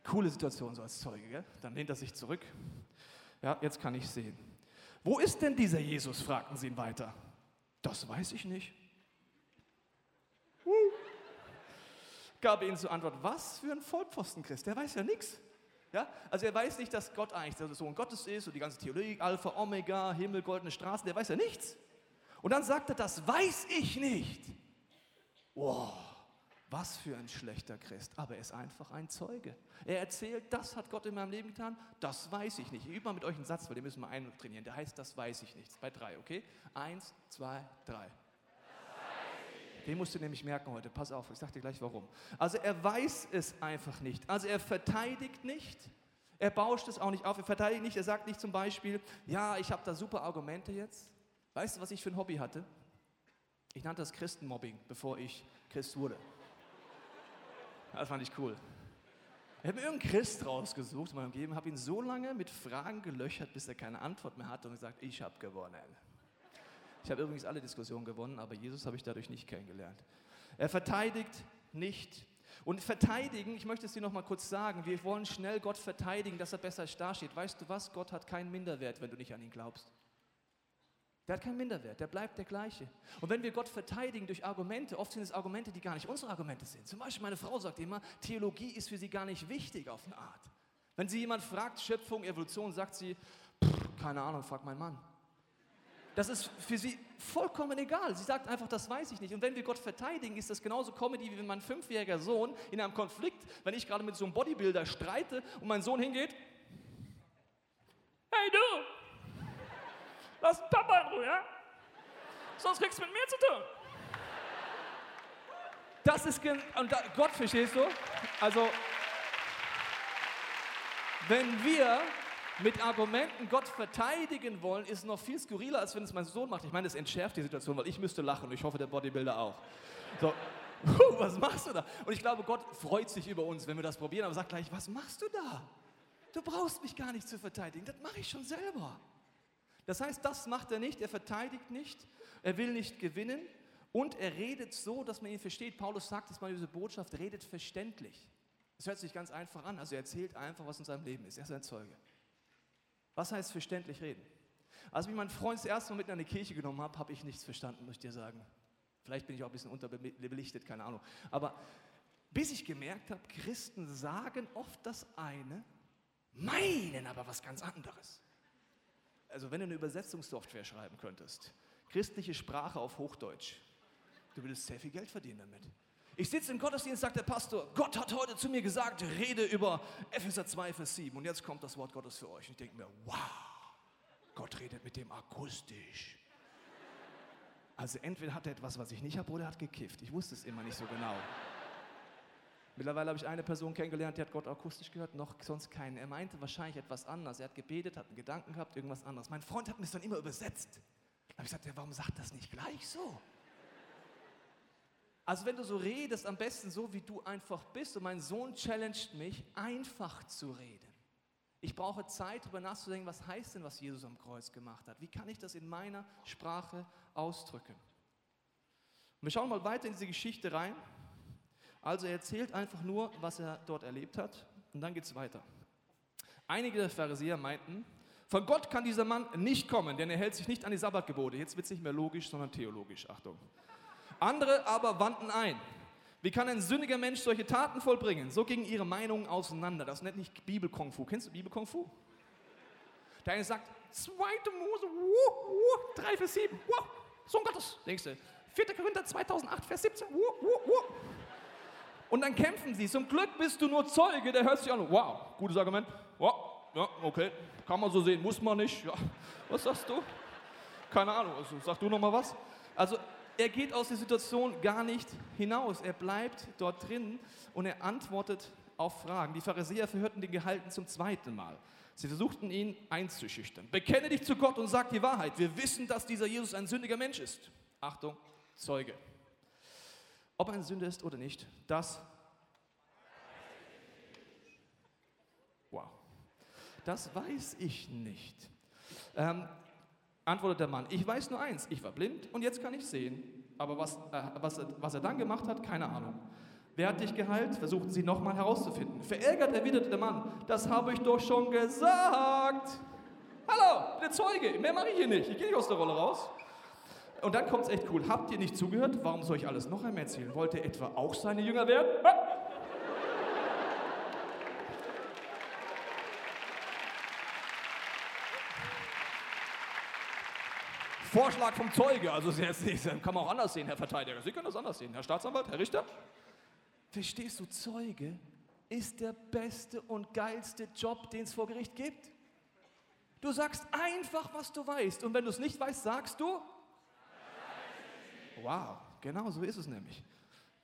Coole Situation so als Zeuge. Gell? Dann lehnt er sich zurück. Ja, jetzt kann ich sehen. Wo ist denn dieser Jesus? fragten sie ihn weiter. Das weiß ich nicht. Uh. Gab ihnen zur Antwort, was für ein Vollpfosten Christ, der weiß ja nichts. Ja? Also er weiß nicht, dass Gott eigentlich der Sohn Gottes ist und die ganze Theologie, Alpha, Omega, Himmel, goldene Straßen, der weiß ja nichts. Und dann sagt er, das weiß ich nicht. Wow, was für ein schlechter Christ. Aber er ist einfach ein Zeuge. Er erzählt, das hat Gott in meinem Leben getan, das weiß ich nicht. Ich übe mal mit euch einen Satz, weil den müssen wir eintrainieren. Der heißt, das weiß ich nicht. Bei drei, okay? Eins, zwei, drei. Den musst du nämlich merken heute. Pass auf, ich sag dir gleich warum. Also er weiß es einfach nicht. Also er verteidigt nicht. Er bauscht es auch nicht auf. Er verteidigt nicht. Er sagt nicht zum Beispiel, ja, ich habe da super Argumente jetzt. Weißt du, was ich für ein Hobby hatte? Ich nannte das Christenmobbing, bevor ich Christ wurde. Das fand ich cool. Ich habe mir irgendeinen Christ rausgesucht in meinem Leben, habe ihn so lange mit Fragen gelöchert, bis er keine Antwort mehr hatte und gesagt, ich habe gewonnen. Ich habe übrigens alle Diskussionen gewonnen, aber Jesus habe ich dadurch nicht kennengelernt. Er verteidigt nicht. Und verteidigen, ich möchte es dir noch mal kurz sagen, wir wollen schnell Gott verteidigen, dass er besser dasteht. Weißt du was? Gott hat keinen Minderwert, wenn du nicht an ihn glaubst. Der hat keinen Minderwert, der bleibt der gleiche. Und wenn wir Gott verteidigen durch Argumente, oft sind es Argumente, die gar nicht unsere Argumente sind. Zum Beispiel meine Frau sagt immer, Theologie ist für sie gar nicht wichtig auf eine Art. Wenn sie jemand fragt, Schöpfung, Evolution, sagt sie, keine Ahnung, frag meinen Mann. Das ist für sie vollkommen egal. Sie sagt einfach, das weiß ich nicht. Und wenn wir Gott verteidigen, ist das genauso Comedy, wie wenn mein fünfjähriger Sohn in einem Konflikt, wenn ich gerade mit so einem Bodybuilder streite und mein Sohn hingeht, hey du, lass den Papa in Ruhe, ja? Sonst kriegst du mit mir zu tun. Das ist, und da, Gott, verstehst du? Also, wenn wir mit Argumenten Gott verteidigen wollen, ist noch viel skurriler, als wenn es mein Sohn macht. Ich meine, das entschärft die Situation, weil ich müsste lachen und ich hoffe, der Bodybuilder auch. So, was machst du da? Und ich glaube, Gott freut sich über uns, wenn wir das probieren, aber sagt gleich, was machst du da? Du brauchst mich gar nicht zu verteidigen, das mache ich schon selber. Das heißt, das macht er nicht, er verteidigt nicht, er will nicht gewinnen und er redet so, dass man ihn versteht. Paulus sagt es mal diese Botschaft, redet verständlich. Das hört sich ganz einfach an, also er erzählt einfach, was in seinem Leben ist. Er ist ein Zeuge. Was heißt verständlich reden? Als ich meinen Freund das erste Mal mit in eine Kirche genommen habe, habe ich nichts verstanden, muss ich dir sagen. Vielleicht bin ich auch ein bisschen unterbelichtet, keine Ahnung. Aber bis ich gemerkt habe, Christen sagen oft das eine, meinen aber was ganz anderes. Also wenn du eine Übersetzungssoftware schreiben könntest, christliche Sprache auf Hochdeutsch, du würdest sehr viel Geld verdienen damit. Ich sitze im Gottesdienst, sagt der Pastor, Gott hat heute zu mir gesagt, rede über Epheser 2, Vers 7. Und jetzt kommt das Wort Gottes für euch. Und ich denke mir, wow, Gott redet mit dem akustisch. Also entweder hat er etwas, was ich nicht habe, oder er hat gekifft. Ich wusste es immer nicht so genau. Mittlerweile habe ich eine Person kennengelernt, die hat Gott akustisch gehört, noch sonst keinen. Er meinte wahrscheinlich etwas anderes. Er hat gebetet, hat einen Gedanken gehabt, irgendwas anderes. Mein Freund hat mir das dann immer übersetzt. Da habe ich gesagt, ja, warum sagt das nicht gleich so? Also wenn du so redest, am besten so, wie du einfach bist. Und mein Sohn challenged mich, einfach zu reden. Ich brauche Zeit, darüber nachzudenken, was heißt denn, was Jesus am Kreuz gemacht hat? Wie kann ich das in meiner Sprache ausdrücken? Und wir schauen mal weiter in diese Geschichte rein. Also er erzählt einfach nur, was er dort erlebt hat. Und dann geht es weiter. Einige der Pharisäer meinten, von Gott kann dieser Mann nicht kommen, denn er hält sich nicht an die Sabbatgebote. Jetzt wird es nicht mehr logisch, sondern theologisch. Achtung. Andere aber wandten ein. Wie kann ein sündiger Mensch solche Taten vollbringen? So gingen ihre Meinungen auseinander. Das nennt nicht Bibel-Kung-Fu. Kennst du Bibel-Kung-Fu? Der eine sagt, 2. Mose, wuh, wuh, 3 Vers 7, wuh, Sohn Gottes. Denkst du, 4. Korinther 2008, Vers 17, wuh, wuh, wuh. Und dann kämpfen sie. Zum Glück bist du nur Zeuge, der hört sich an. Wow, gutes Argument. Wow, ja, okay, kann man so sehen, muss man nicht. Ja. Was sagst du? Keine Ahnung, also, sag du noch mal was? Also er geht aus der Situation gar nicht hinaus. Er bleibt dort drin und er antwortet auf Fragen. Die Pharisäer verhörten den Gehalten zum zweiten Mal. Sie versuchten ihn einzuschüchtern. Bekenne dich zu Gott und sag die Wahrheit. Wir wissen, dass dieser Jesus ein sündiger Mensch ist. Achtung, Zeuge. Ob er ein Sünder ist oder nicht, das. Wow. Das weiß ich nicht. Ähm, antwortet der Mann, ich weiß nur eins, ich war blind und jetzt kann ich sehen. Aber was, äh, was, was er dann gemacht hat, keine Ahnung. Wer hat dich geheilt? Versuchten sie nochmal herauszufinden. Verärgert erwiderte der Mann, das habe ich doch schon gesagt. Hallo, der Zeuge, mehr mache ich hier nicht, ich gehe nicht aus der Rolle raus. Und dann kommt es echt cool. Habt ihr nicht zugehört? Warum soll ich alles noch einmal erzählen? Wollt ihr etwa auch seine Jünger werden? Vorschlag vom Zeuge, also kann man auch anders sehen, Herr Verteidiger. Sie können das anders sehen, Herr Staatsanwalt, Herr Richter. Verstehst du, Zeuge ist der beste und geilste Job, den es vor Gericht gibt. Du sagst einfach, was du weißt. Und wenn du es nicht weißt, sagst du, Wow, genau so ist es nämlich.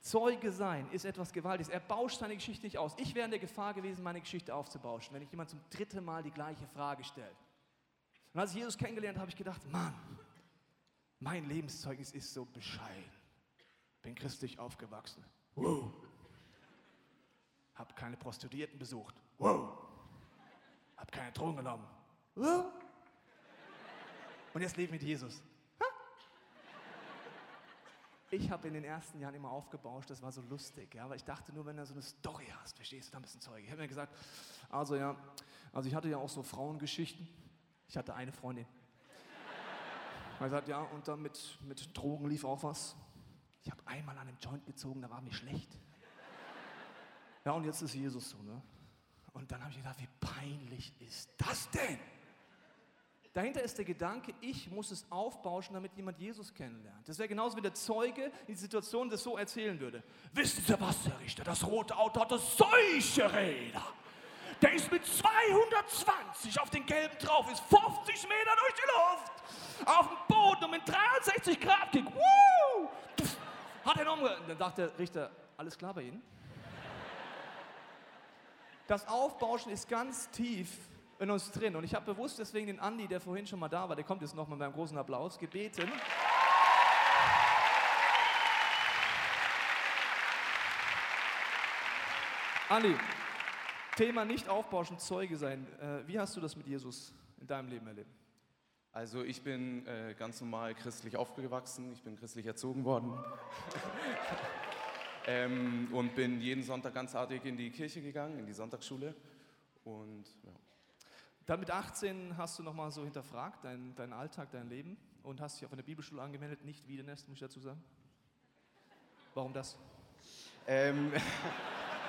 Zeuge sein ist etwas Gewaltiges. Er bauscht seine Geschichte nicht aus. Ich wäre in der Gefahr gewesen, meine Geschichte aufzubauschen, wenn ich jemand zum dritten Mal die gleiche Frage stelle. Und als ich Jesus kennengelernt habe, habe ich gedacht, Mann, mein Lebenszeugnis ist so bescheiden. Bin christlich aufgewachsen. Wow. Hab keine Prostituierten besucht. Wow. Hab keine Drogen genommen. Wow. Und jetzt lebe ich mit Jesus. Ich habe in den ersten Jahren immer aufgebauscht, das war so lustig, ja, weil ich dachte nur, wenn du so eine Story hast, verstehst du, dann bist du ein Zeuge. Ich habe mir gesagt, also ja, also ich hatte ja auch so Frauengeschichten. Ich hatte eine Freundin. Er sagt, ja, und dann mit, mit Drogen lief auch was. Ich habe einmal an einem Joint gezogen, da war mir schlecht. Ja, und jetzt ist Jesus so, ne? Und dann habe ich gedacht, wie peinlich ist das denn? Dahinter ist der Gedanke, ich muss es aufbauschen, damit jemand Jesus kennenlernt. Das wäre genauso wie der Zeuge in die Situation das so erzählen würde. Wissen Sie was, Herr Richter, das rote Auto hatte solche Räder. Der ist mit 220 auf den gelben drauf, ist 50 Meter durch die Luft, auf dem Boden und mit 63 Grad Kick. Woo! Hat er umge... Dann sagt der Richter, alles klar bei Ihnen? Das Aufbauschen ist ganz tief in uns drin. Und ich habe bewusst deswegen den Andi, der vorhin schon mal da war, der kommt jetzt nochmal mit einem großen Applaus, gebeten. Andi, Thema nicht aufbauschen, Zeuge sein. Äh, wie hast du das mit Jesus in deinem Leben erlebt? Also ich bin äh, ganz normal christlich aufgewachsen, ich bin christlich erzogen worden ähm, und bin jeden Sonntag ganz artig in die Kirche gegangen, in die Sonntagsschule und ja. Dann mit 18 hast du nochmal so hinterfragt, deinen dein Alltag, dein Leben und hast dich auf eine Bibelschule angemeldet, nicht Wiedenest, muss ich dazu sagen. Warum das? Ähm,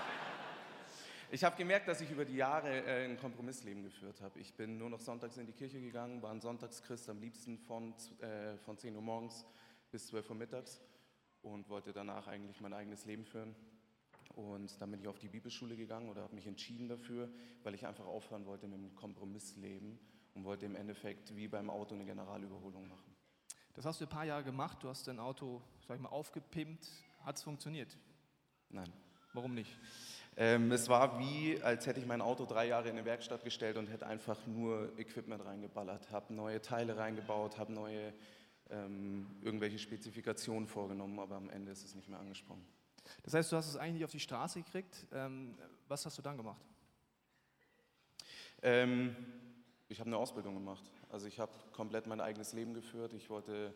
ich habe gemerkt, dass ich über die Jahre äh, ein Kompromissleben geführt habe. Ich bin nur noch sonntags in die Kirche gegangen, war ein Sonntagschrist am liebsten von, äh, von 10 Uhr morgens bis 12 Uhr mittags und wollte danach eigentlich mein eigenes Leben führen. Und dann bin ich auf die Bibelschule gegangen oder habe mich entschieden dafür, weil ich einfach aufhören wollte mit dem Kompromissleben und wollte im Endeffekt wie beim Auto eine Generalüberholung machen. Das hast du ein paar Jahre gemacht, du hast dein Auto, sag ich mal, aufgepimpt. Hat es funktioniert? Nein. Warum nicht? Ähm, es war wie, als hätte ich mein Auto drei Jahre in eine Werkstatt gestellt und hätte einfach nur Equipment reingeballert, habe neue Teile reingebaut, habe neue ähm, irgendwelche Spezifikationen vorgenommen, aber am Ende ist es nicht mehr angesprungen. Das heißt, du hast es eigentlich nicht auf die Straße gekriegt. Ähm, was hast du dann gemacht? Ähm, ich habe eine Ausbildung gemacht. Also ich habe komplett mein eigenes Leben geführt. Ich wollte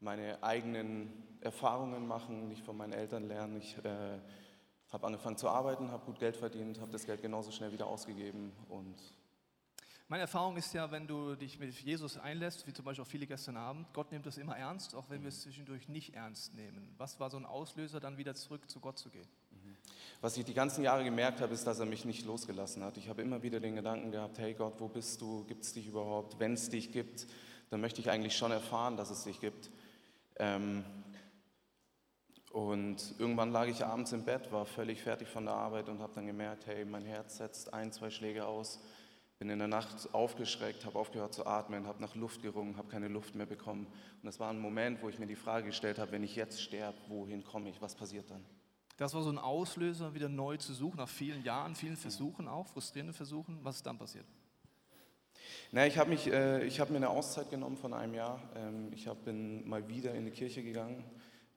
meine eigenen Erfahrungen machen, nicht von meinen Eltern lernen. Ich äh, habe angefangen zu arbeiten, habe gut Geld verdient, habe das Geld genauso schnell wieder ausgegeben und meine Erfahrung ist ja, wenn du dich mit Jesus einlässt, wie zum Beispiel auch viele gestern Abend, Gott nimmt das immer ernst, auch wenn wir es zwischendurch nicht ernst nehmen. Was war so ein Auslöser, dann wieder zurück zu Gott zu gehen? Mhm. Was ich die ganzen Jahre gemerkt habe, ist, dass er mich nicht losgelassen hat. Ich habe immer wieder den Gedanken gehabt, hey Gott, wo bist du? Gibt es dich überhaupt? Wenn es dich gibt, dann möchte ich eigentlich schon erfahren, dass es dich gibt. Ähm, und irgendwann lag ich abends im Bett, war völlig fertig von der Arbeit und habe dann gemerkt, hey, mein Herz setzt ein, zwei Schläge aus bin in der Nacht aufgeschreckt, habe aufgehört zu atmen, habe nach Luft gerungen, habe keine Luft mehr bekommen. Und das war ein Moment, wo ich mir die Frage gestellt habe, wenn ich jetzt sterbe, wohin komme ich? Was passiert dann? Das war so ein Auslöser, wieder neu zu suchen, nach vielen Jahren, vielen Versuchen auch, frustrierenden Versuchen. Was ist dann passiert? Na, ich habe äh, hab mir eine Auszeit genommen von einem Jahr. Ähm, ich hab, bin mal wieder in die Kirche gegangen,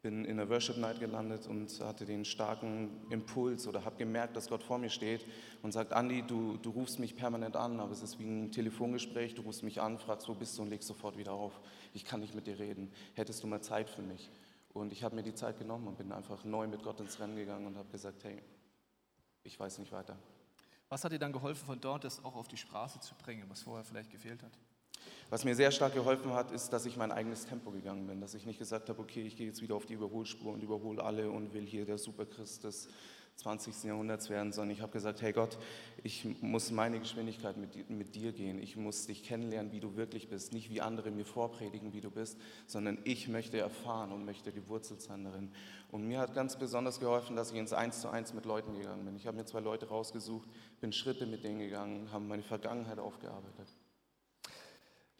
bin in der Worship Night gelandet und hatte den starken Impuls oder habe gemerkt, dass Gott vor mir steht und sagt, Andi, du, du rufst mich permanent an, aber es ist wie ein Telefongespräch, du rufst mich an, fragst, wo bist du und legst sofort wieder auf. Ich kann nicht mit dir reden. Hättest du mal Zeit für mich? Und ich habe mir die Zeit genommen und bin einfach neu mit Gott ins Rennen gegangen und habe gesagt, hey, ich weiß nicht weiter. Was hat dir dann geholfen, von dort das auch auf die Straße zu bringen, was vorher vielleicht gefehlt hat? Was mir sehr stark geholfen hat, ist, dass ich mein eigenes Tempo gegangen bin, dass ich nicht gesagt habe, okay, ich gehe jetzt wieder auf die Überholspur und überhole alle und will hier der Superchrist des 20. Jahrhunderts werden, sondern ich habe gesagt, hey Gott, ich muss meine Geschwindigkeit mit, mit dir gehen. Ich muss dich kennenlernen, wie du wirklich bist. Nicht wie andere mir vorpredigen, wie du bist, sondern ich möchte erfahren und möchte gewurzelt sein darin. Und mir hat ganz besonders geholfen, dass ich ins Eins zu Eins mit Leuten gegangen bin. Ich habe mir zwei Leute rausgesucht, bin Schritte mit denen gegangen, habe meine Vergangenheit aufgearbeitet.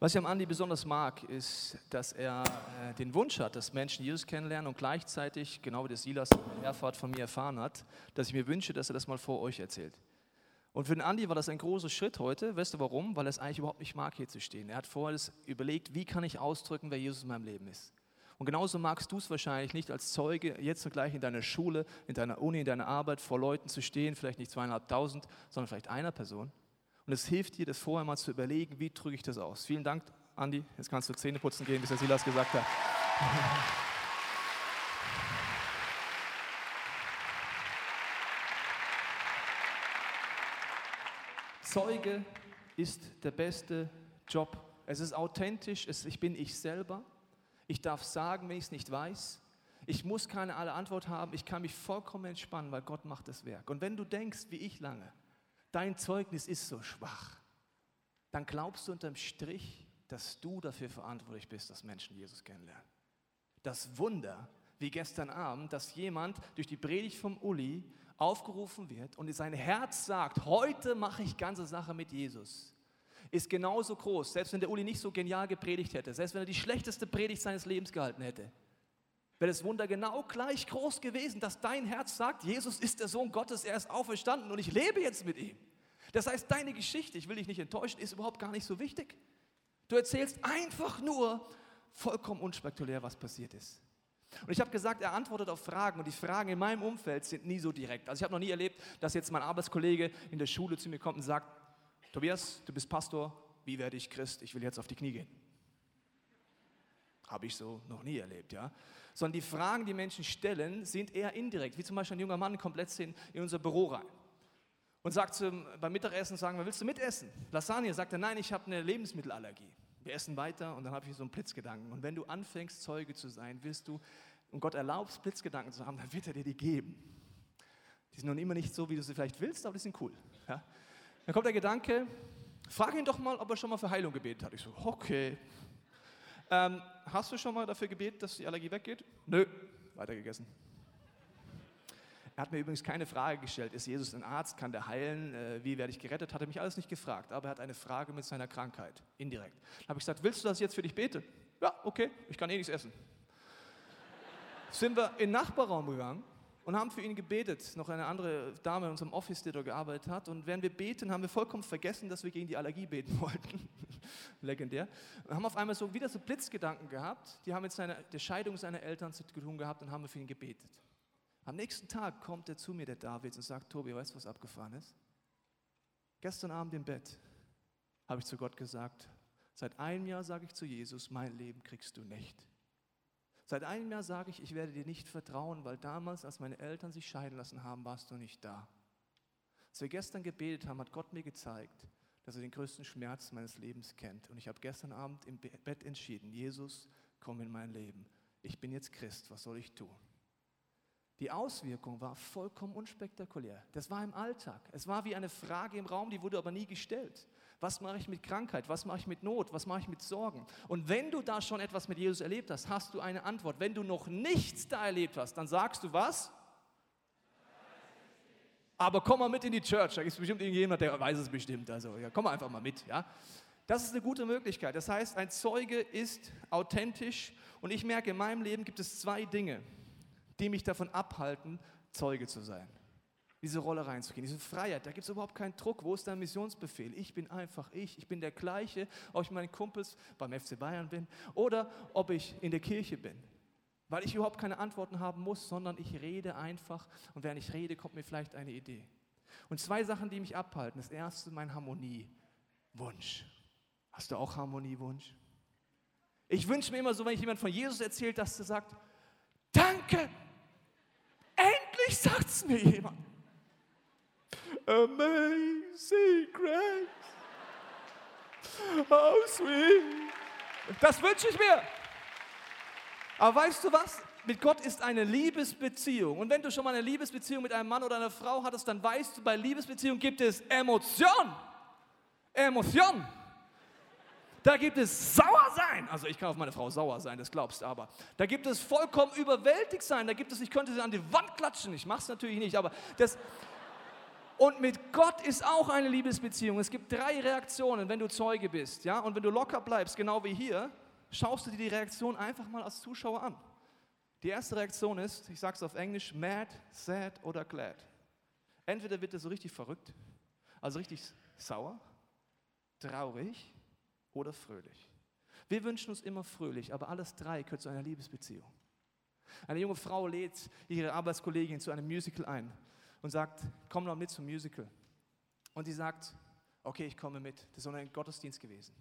Was ich am Andi besonders mag, ist, dass er äh, den Wunsch hat, dass Menschen Jesus kennenlernen und gleichzeitig, genau wie das Silas in Erfahrt von mir erfahren hat, dass ich mir wünsche, dass er das mal vor euch erzählt. Und für den Andi war das ein großer Schritt heute. Weißt du warum? Weil er es eigentlich überhaupt nicht mag, hier zu stehen. Er hat vorher überlegt, wie kann ich ausdrücken, wer Jesus in meinem Leben ist. Und genauso magst du es wahrscheinlich nicht als Zeuge jetzt und gleich in deiner Schule, in deiner Uni, in deiner Arbeit vor Leuten zu stehen, vielleicht nicht zweieinhalbtausend, sondern vielleicht einer Person. Und es hilft dir, das vorher mal zu überlegen, wie drücke ich das aus. Vielen Dank, Andi. Jetzt kannst du Zähne putzen gehen, bis der Silas gesagt hat. Zeuge ist der beste Job. Es ist authentisch, es, ich bin ich selber. Ich darf sagen, wenn ich es nicht weiß. Ich muss keine alle Antwort haben. Ich kann mich vollkommen entspannen, weil Gott macht das Werk. Und wenn du denkst, wie ich lange, dein Zeugnis ist so schwach, dann glaubst du unterm Strich, dass du dafür verantwortlich bist, dass Menschen Jesus kennenlernen. Das Wunder, wie gestern Abend, dass jemand durch die Predigt vom Uli aufgerufen wird und sein Herz sagt, heute mache ich ganze Sache mit Jesus, ist genauso groß, selbst wenn der Uli nicht so genial gepredigt hätte, selbst wenn er die schlechteste Predigt seines Lebens gehalten hätte, wäre das Wunder genau gleich groß gewesen, dass dein Herz sagt, Jesus ist der Sohn Gottes, er ist auferstanden und ich lebe jetzt mit ihm. Das heißt, deine Geschichte, ich will dich nicht enttäuschen, ist überhaupt gar nicht so wichtig. Du erzählst einfach nur vollkommen unspektakulär, was passiert ist. Und ich habe gesagt, er antwortet auf Fragen und die Fragen in meinem Umfeld sind nie so direkt. Also ich habe noch nie erlebt, dass jetzt mein Arbeitskollege in der Schule zu mir kommt und sagt, Tobias, du bist Pastor, wie werde ich Christ? Ich will jetzt auf die Knie gehen. Habe ich so noch nie erlebt, ja. Sondern die Fragen, die Menschen stellen, sind eher indirekt. Wie zum Beispiel ein junger Mann kommt letztens in unser Büro rein und sagt zum, beim Mittagessen, sagen wir, willst du mitessen? Lasagne, sagt er, nein, ich habe eine Lebensmittelallergie. Wir essen weiter und dann habe ich so einen Blitzgedanken. Und wenn du anfängst, Zeuge zu sein, wirst du, und Gott erlaubst, Blitzgedanken zu haben, dann wird er dir die geben. Die sind noch immer nicht so, wie du sie vielleicht willst, aber die sind cool. Ja? Dann kommt der Gedanke, frag ihn doch mal, ob er schon mal für Heilung gebetet hat. Ich so, okay, ähm, hast du schon mal dafür gebetet, dass die Allergie weggeht? Nö, weitergegessen. Er hat mir übrigens keine Frage gestellt, ist Jesus ein Arzt, kann der heilen, äh, wie werde ich gerettet, hat er mich alles nicht gefragt, aber er hat eine Frage mit seiner Krankheit, indirekt. Dann habe ich gesagt, willst du, dass ich jetzt für dich bete? Ja, okay, ich kann eh nichts essen. Sind wir in den Nachbarraum gegangen und haben für ihn gebetet. Noch eine andere Dame in unserem Office, die dort gearbeitet hat. Und während wir beten, haben wir vollkommen vergessen, dass wir gegen die Allergie beten wollten. Legendär. Haben auf einmal so wieder so Blitzgedanken gehabt. Die haben mit seiner, der Scheidung seiner Eltern zu tun gehabt und haben für ihn gebetet. Am nächsten Tag kommt er zu mir, der David, und sagt, Tobi, weißt du, was abgefahren ist? Gestern Abend im Bett habe ich zu Gott gesagt, seit einem Jahr sage ich zu Jesus, mein Leben kriegst du nicht. Seit einem Jahr sage ich, ich werde dir nicht vertrauen, weil damals, als meine Eltern sich scheiden lassen haben, warst du nicht da. Als wir gestern gebetet haben, hat Gott mir gezeigt, dass er den größten Schmerz meines Lebens kennt. Und ich habe gestern Abend im Bett entschieden, Jesus, komm in mein Leben. Ich bin jetzt Christ, was soll ich tun? Die Auswirkung war vollkommen unspektakulär. Das war im Alltag. Es war wie eine Frage im Raum, die wurde aber nie gestellt. Was mache ich mit Krankheit? Was mache ich mit Not? Was mache ich mit Sorgen? Und wenn du da schon etwas mit Jesus erlebt hast, hast du eine Antwort. Wenn du noch nichts da erlebt hast, dann sagst du was? Aber komm mal mit in die Church. Da gibt es bestimmt irgendjemand, der weiß es bestimmt. Also ja, komm mal einfach mal mit. Ja? Das ist eine gute Möglichkeit. Das heißt, ein Zeuge ist authentisch. Und ich merke, in meinem Leben gibt es zwei Dinge, die mich davon abhalten, Zeuge zu sein diese Rolle reinzugehen, diese Freiheit. Da gibt es überhaupt keinen Druck. Wo ist dein Missionsbefehl? Ich bin einfach ich. Ich bin der gleiche, ob ich mit meinen Kumpels beim FC Bayern bin oder ob ich in der Kirche bin. Weil ich überhaupt keine Antworten haben muss, sondern ich rede einfach und während ich rede, kommt mir vielleicht eine Idee. Und zwei Sachen, die mich abhalten. Das erste, mein Harmoniewunsch. Hast du auch Harmoniewunsch? Ich wünsche mir immer so, wenn ich jemand von Jesus erzählt, dass er sagt, danke, endlich sagt es mir jemand. Amazing Grace. How sweet. Das wünsche ich mir. Aber weißt du was? mit Gott ist eine Liebesbeziehung. Und wenn du schon mal eine Liebesbeziehung mit einem Mann oder einer Frau hattest, dann weißt du, bei Liebesbeziehung gibt es Emotion. Emotion. Da gibt es sauer sein. Also ich kann auf meine Frau sauer sein, das glaubst du aber. Da gibt es vollkommen überwältigt sein. Da gibt es, ich könnte sie an die Wand klatschen. Ich mache es natürlich nicht, aber das. Und mit Gott ist auch eine Liebesbeziehung. Es gibt drei Reaktionen, wenn du Zeuge bist, ja. Und wenn du locker bleibst, genau wie hier, schaust du dir die Reaktion einfach mal als Zuschauer an. Die erste Reaktion ist, ich sage es auf Englisch, mad, sad oder glad. Entweder wird er so richtig verrückt, also richtig sauer, traurig oder fröhlich. Wir wünschen uns immer fröhlich, aber alles drei gehört zu einer Liebesbeziehung. Eine junge Frau lädt ihre Arbeitskollegin zu einem Musical ein und sagt, komm doch mit zum Musical. Und sie sagt, okay, ich komme mit. Das ist so ein Gottesdienst gewesen.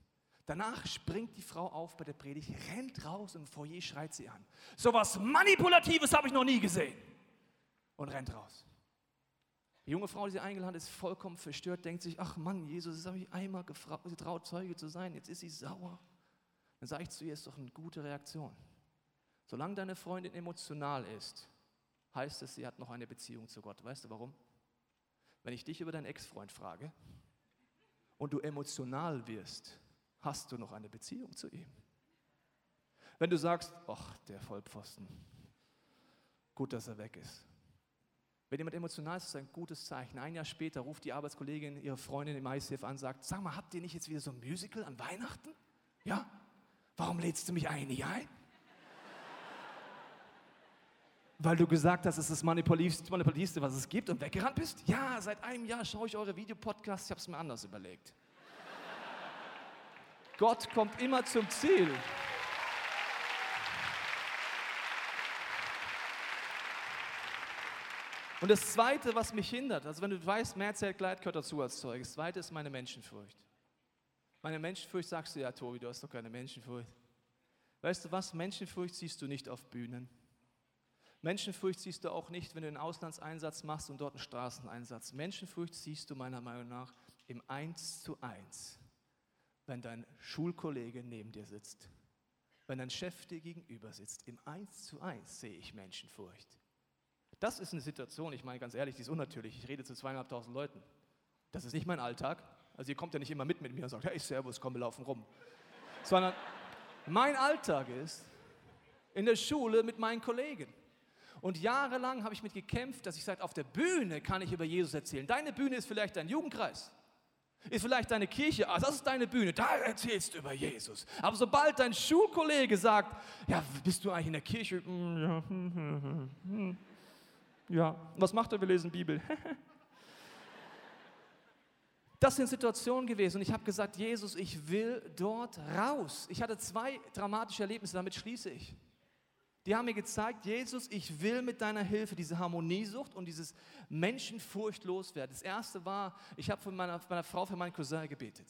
Danach springt die Frau auf bei der Predigt, rennt raus und im Foyer schreit sie an. So was Manipulatives habe ich noch nie gesehen. Und rennt raus. Die junge Frau, die sie eingeladen ist, vollkommen verstört, denkt sich, ach Mann, Jesus, das habe ich einmal getraut, Zeuge zu sein, jetzt ist sie sauer. Dann sage ich zu ihr, ist doch eine gute Reaktion. Solange deine Freundin emotional ist, heißt es, sie hat noch eine Beziehung zu Gott. Weißt du warum? Wenn ich dich über deinen Ex-Freund frage und du emotional wirst, hast du noch eine Beziehung zu ihm. Wenn du sagst, ach, der Vollpfosten, gut, dass er weg ist, wenn jemand emotional ist, ist das ein gutes Zeichen. Ein Jahr später ruft die Arbeitskollegin ihre Freundin im ICF an und sagt, sag mal, habt ihr nicht jetzt wieder so ein Musical an Weihnachten? Ja? Warum lädst du mich eigentlich ein? Weil du gesagt hast, es ist das Manipulativste, was es gibt und weggerannt bist? Ja, seit einem Jahr schaue ich eure Videopodcasts, ich habe es mir anders überlegt. Gott kommt immer zum Ziel. Und das Zweite, was mich hindert, also wenn du weißt, mehr zählt Gleit gehört dazu als Zeug. Das Zweite ist meine Menschenfurcht. Meine Menschenfurcht sagst du, ja Tobi, du hast doch keine Menschenfurcht. Weißt du was, Menschenfurcht siehst du nicht auf Bühnen. Menschenfurcht siehst du auch nicht, wenn du einen Auslandseinsatz machst und dort einen Straßeneinsatz. Menschenfurcht siehst du meiner Meinung nach im Eins zu Eins, wenn dein Schulkollege neben dir sitzt, wenn dein Chef dir gegenüber sitzt. Im Eins zu Eins sehe ich Menschenfurcht. Das ist eine Situation, ich meine ganz ehrlich, die ist unnatürlich. Ich rede zu zweieinhalbtausend Leuten. Das ist nicht mein Alltag. Also ihr kommt ja nicht immer mit mit mir und sagt, hey Servus, komm, wir laufen rum. Sondern mein Alltag ist in der Schule mit meinen Kollegen. Und jahrelang habe ich mit gekämpft, dass ich sage, auf der Bühne kann ich über Jesus erzählen. Deine Bühne ist vielleicht dein Jugendkreis. Ist vielleicht deine Kirche, ah, das ist deine Bühne, da erzählst du über Jesus. Aber sobald dein Schulkollege sagt, ja, bist du eigentlich in der Kirche? Ja, ja, was macht er? Wir lesen Bibel. Das sind Situationen gewesen und ich habe gesagt, Jesus, ich will dort raus. Ich hatte zwei dramatische Erlebnisse, damit schließe ich. Die haben mir gezeigt, Jesus, ich will mit deiner Hilfe diese Harmoniesucht und dieses Menschenfurcht loswerden. Das erste war, ich habe von meiner, meiner Frau für meinen Cousin gebetet.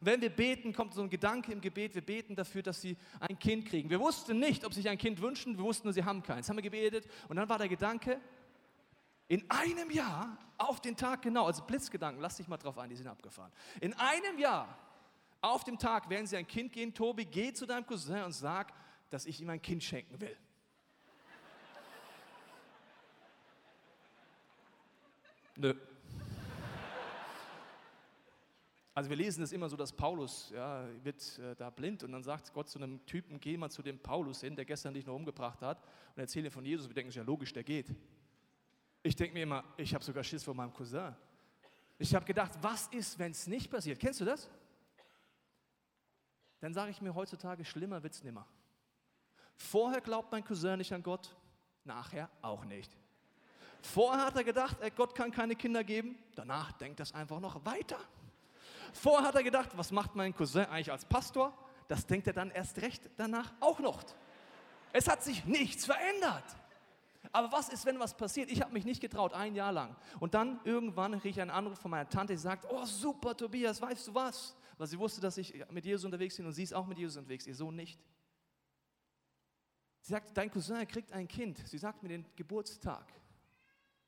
Wenn wir beten, kommt so ein Gedanke im Gebet, wir beten dafür, dass sie ein Kind kriegen. Wir wussten nicht, ob sie sich ein Kind wünschen, wir wussten nur, sie haben keins. Haben wir gebetet und dann war der Gedanke, in einem Jahr, auf den Tag genau, also Blitzgedanken, lass dich mal drauf ein, die sind abgefahren. In einem Jahr, auf dem Tag werden sie ein Kind gehen. Tobi, geh zu deinem Cousin und sag, dass ich ihm ein Kind schenken will. Nö. Also wir lesen es immer so, dass Paulus ja, wird äh, da blind und dann sagt Gott zu einem Typen, geh mal zu dem Paulus hin, der gestern dich noch umgebracht hat und erzähle von Jesus. Wir denken, ist ja logisch, der geht. Ich denke mir immer, ich habe sogar Schiss vor meinem Cousin. Ich habe gedacht, was ist, wenn es nicht passiert? Kennst du das? Dann sage ich mir heutzutage, schlimmer wird es nimmer. Vorher glaubt mein Cousin nicht an Gott, nachher auch nicht. Vorher hat er gedacht, Gott kann keine Kinder geben, danach denkt das einfach noch weiter. Vorher hat er gedacht, was macht mein Cousin eigentlich als Pastor? Das denkt er dann erst recht danach auch noch. Es hat sich nichts verändert. Aber was ist, wenn was passiert? Ich habe mich nicht getraut, ein Jahr lang. Und dann irgendwann kriege ich einen Anruf von meiner Tante, die sagt, oh super, Tobias, weißt du was? Weil sie wusste, dass ich mit Jesus unterwegs bin und sie ist auch mit Jesus unterwegs, ihr Sohn nicht. Sie sagt, dein Cousin kriegt ein Kind. Sie sagt mir den Geburtstag.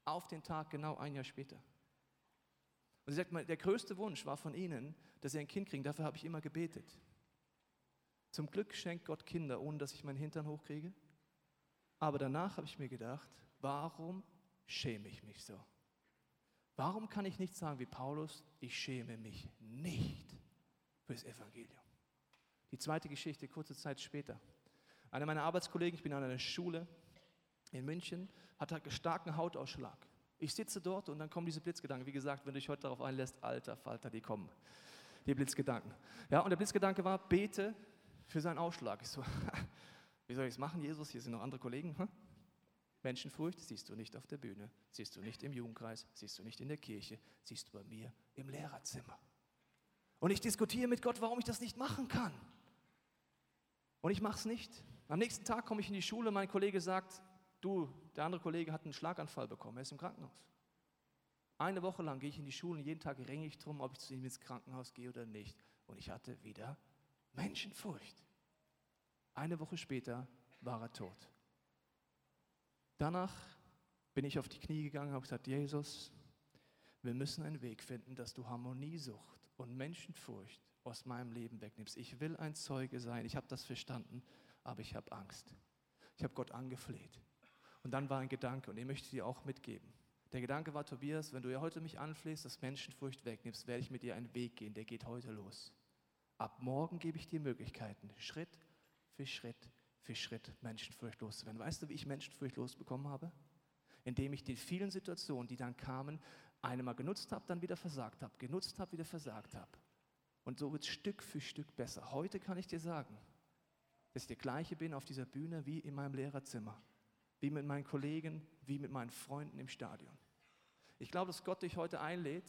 Auf den Tag genau ein Jahr später. Und sie sagt, der größte Wunsch war von ihnen, dass sie ein Kind kriegen. Dafür habe ich immer gebetet. Zum Glück schenkt Gott Kinder, ohne dass ich meinen Hintern hochkriege. Aber danach habe ich mir gedacht, warum schäme ich mich so? Warum kann ich nicht sagen wie Paulus, ich schäme mich nicht fürs Evangelium? Die zweite Geschichte, kurze Zeit später. Einer meiner Arbeitskollegen, ich bin an einer Schule in München, hat einen starken Hautausschlag. Ich sitze dort und dann kommen diese Blitzgedanken. Wie gesagt, wenn du dich heute darauf einlässt, alter Falter, die kommen. Die Blitzgedanken. Ja, und der Blitzgedanke war, bete für seinen Ausschlag. Ich so, wie soll ich es machen, Jesus? Hier sind noch andere Kollegen. Hm? Menschenfurcht siehst du nicht auf der Bühne, siehst du nicht im Jugendkreis, siehst du nicht in der Kirche, siehst du bei mir im Lehrerzimmer. Und ich diskutiere mit Gott, warum ich das nicht machen kann. Und ich mache es nicht. Am nächsten Tag komme ich in die Schule, mein Kollege sagt, du, der andere Kollege hat einen Schlaganfall bekommen, er ist im Krankenhaus. Eine Woche lang gehe ich in die Schule und jeden Tag ringe ich darum, ob ich zu ihm ins Krankenhaus gehe oder nicht. Und ich hatte wieder Menschenfurcht. Eine Woche später war er tot. Danach bin ich auf die Knie gegangen und habe gesagt, Jesus, wir müssen einen Weg finden, dass du Harmoniesucht und Menschenfurcht aus meinem Leben wegnimmst. Ich will ein Zeuge sein, ich habe das verstanden, aber ich habe Angst. Ich habe Gott angefleht. Und dann war ein Gedanke, und den möchte ich dir auch mitgeben. Der Gedanke war, Tobias, wenn du ja heute mich anflehst, dass Menschenfurcht wegnimmst, werde ich mit dir einen Weg gehen, der geht heute los. Ab morgen gebe ich dir Möglichkeiten, Schritt für Schritt für Schritt Menschenfurcht loszuwerden. Weißt du, wie ich Menschenfurcht losbekommen habe? Indem ich die vielen Situationen, die dann kamen, einmal genutzt habe, dann wieder versagt habe, genutzt habe, wieder versagt habe. Und so wird es Stück für Stück besser. Heute kann ich dir sagen, dass ich der gleiche bin auf dieser Bühne wie in meinem Lehrerzimmer, wie mit meinen Kollegen, wie mit meinen Freunden im Stadion. Ich glaube, dass Gott dich heute einlädt,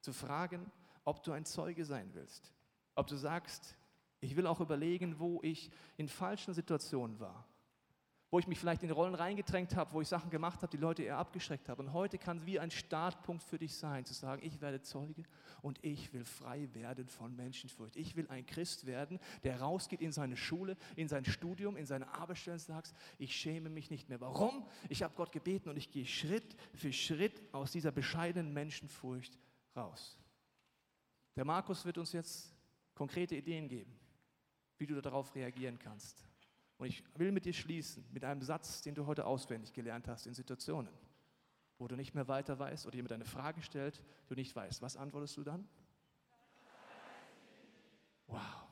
zu fragen, ob du ein Zeuge sein willst. Ob du sagst, ich will auch überlegen, wo ich in falschen Situationen war wo ich mich vielleicht in Rollen reingedrängt habe, wo ich Sachen gemacht habe, die Leute eher abgeschreckt haben. Und heute kann es wie ein Startpunkt für dich sein, zu sagen, ich werde Zeuge und ich will frei werden von Menschenfurcht. Ich will ein Christ werden, der rausgeht in seine Schule, in sein Studium, in seine Arbeitsstelle und sagt, ich schäme mich nicht mehr. Warum? Ich habe Gott gebeten und ich gehe Schritt für Schritt aus dieser bescheidenen Menschenfurcht raus. Der Markus wird uns jetzt konkrete Ideen geben, wie du darauf reagieren kannst. Und ich will mit dir schließen, mit einem Satz, den du heute auswendig gelernt hast in Situationen, wo du nicht mehr weiter weißt oder jemand eine Frage stellt, du nicht weißt. Was antwortest du dann? Wow.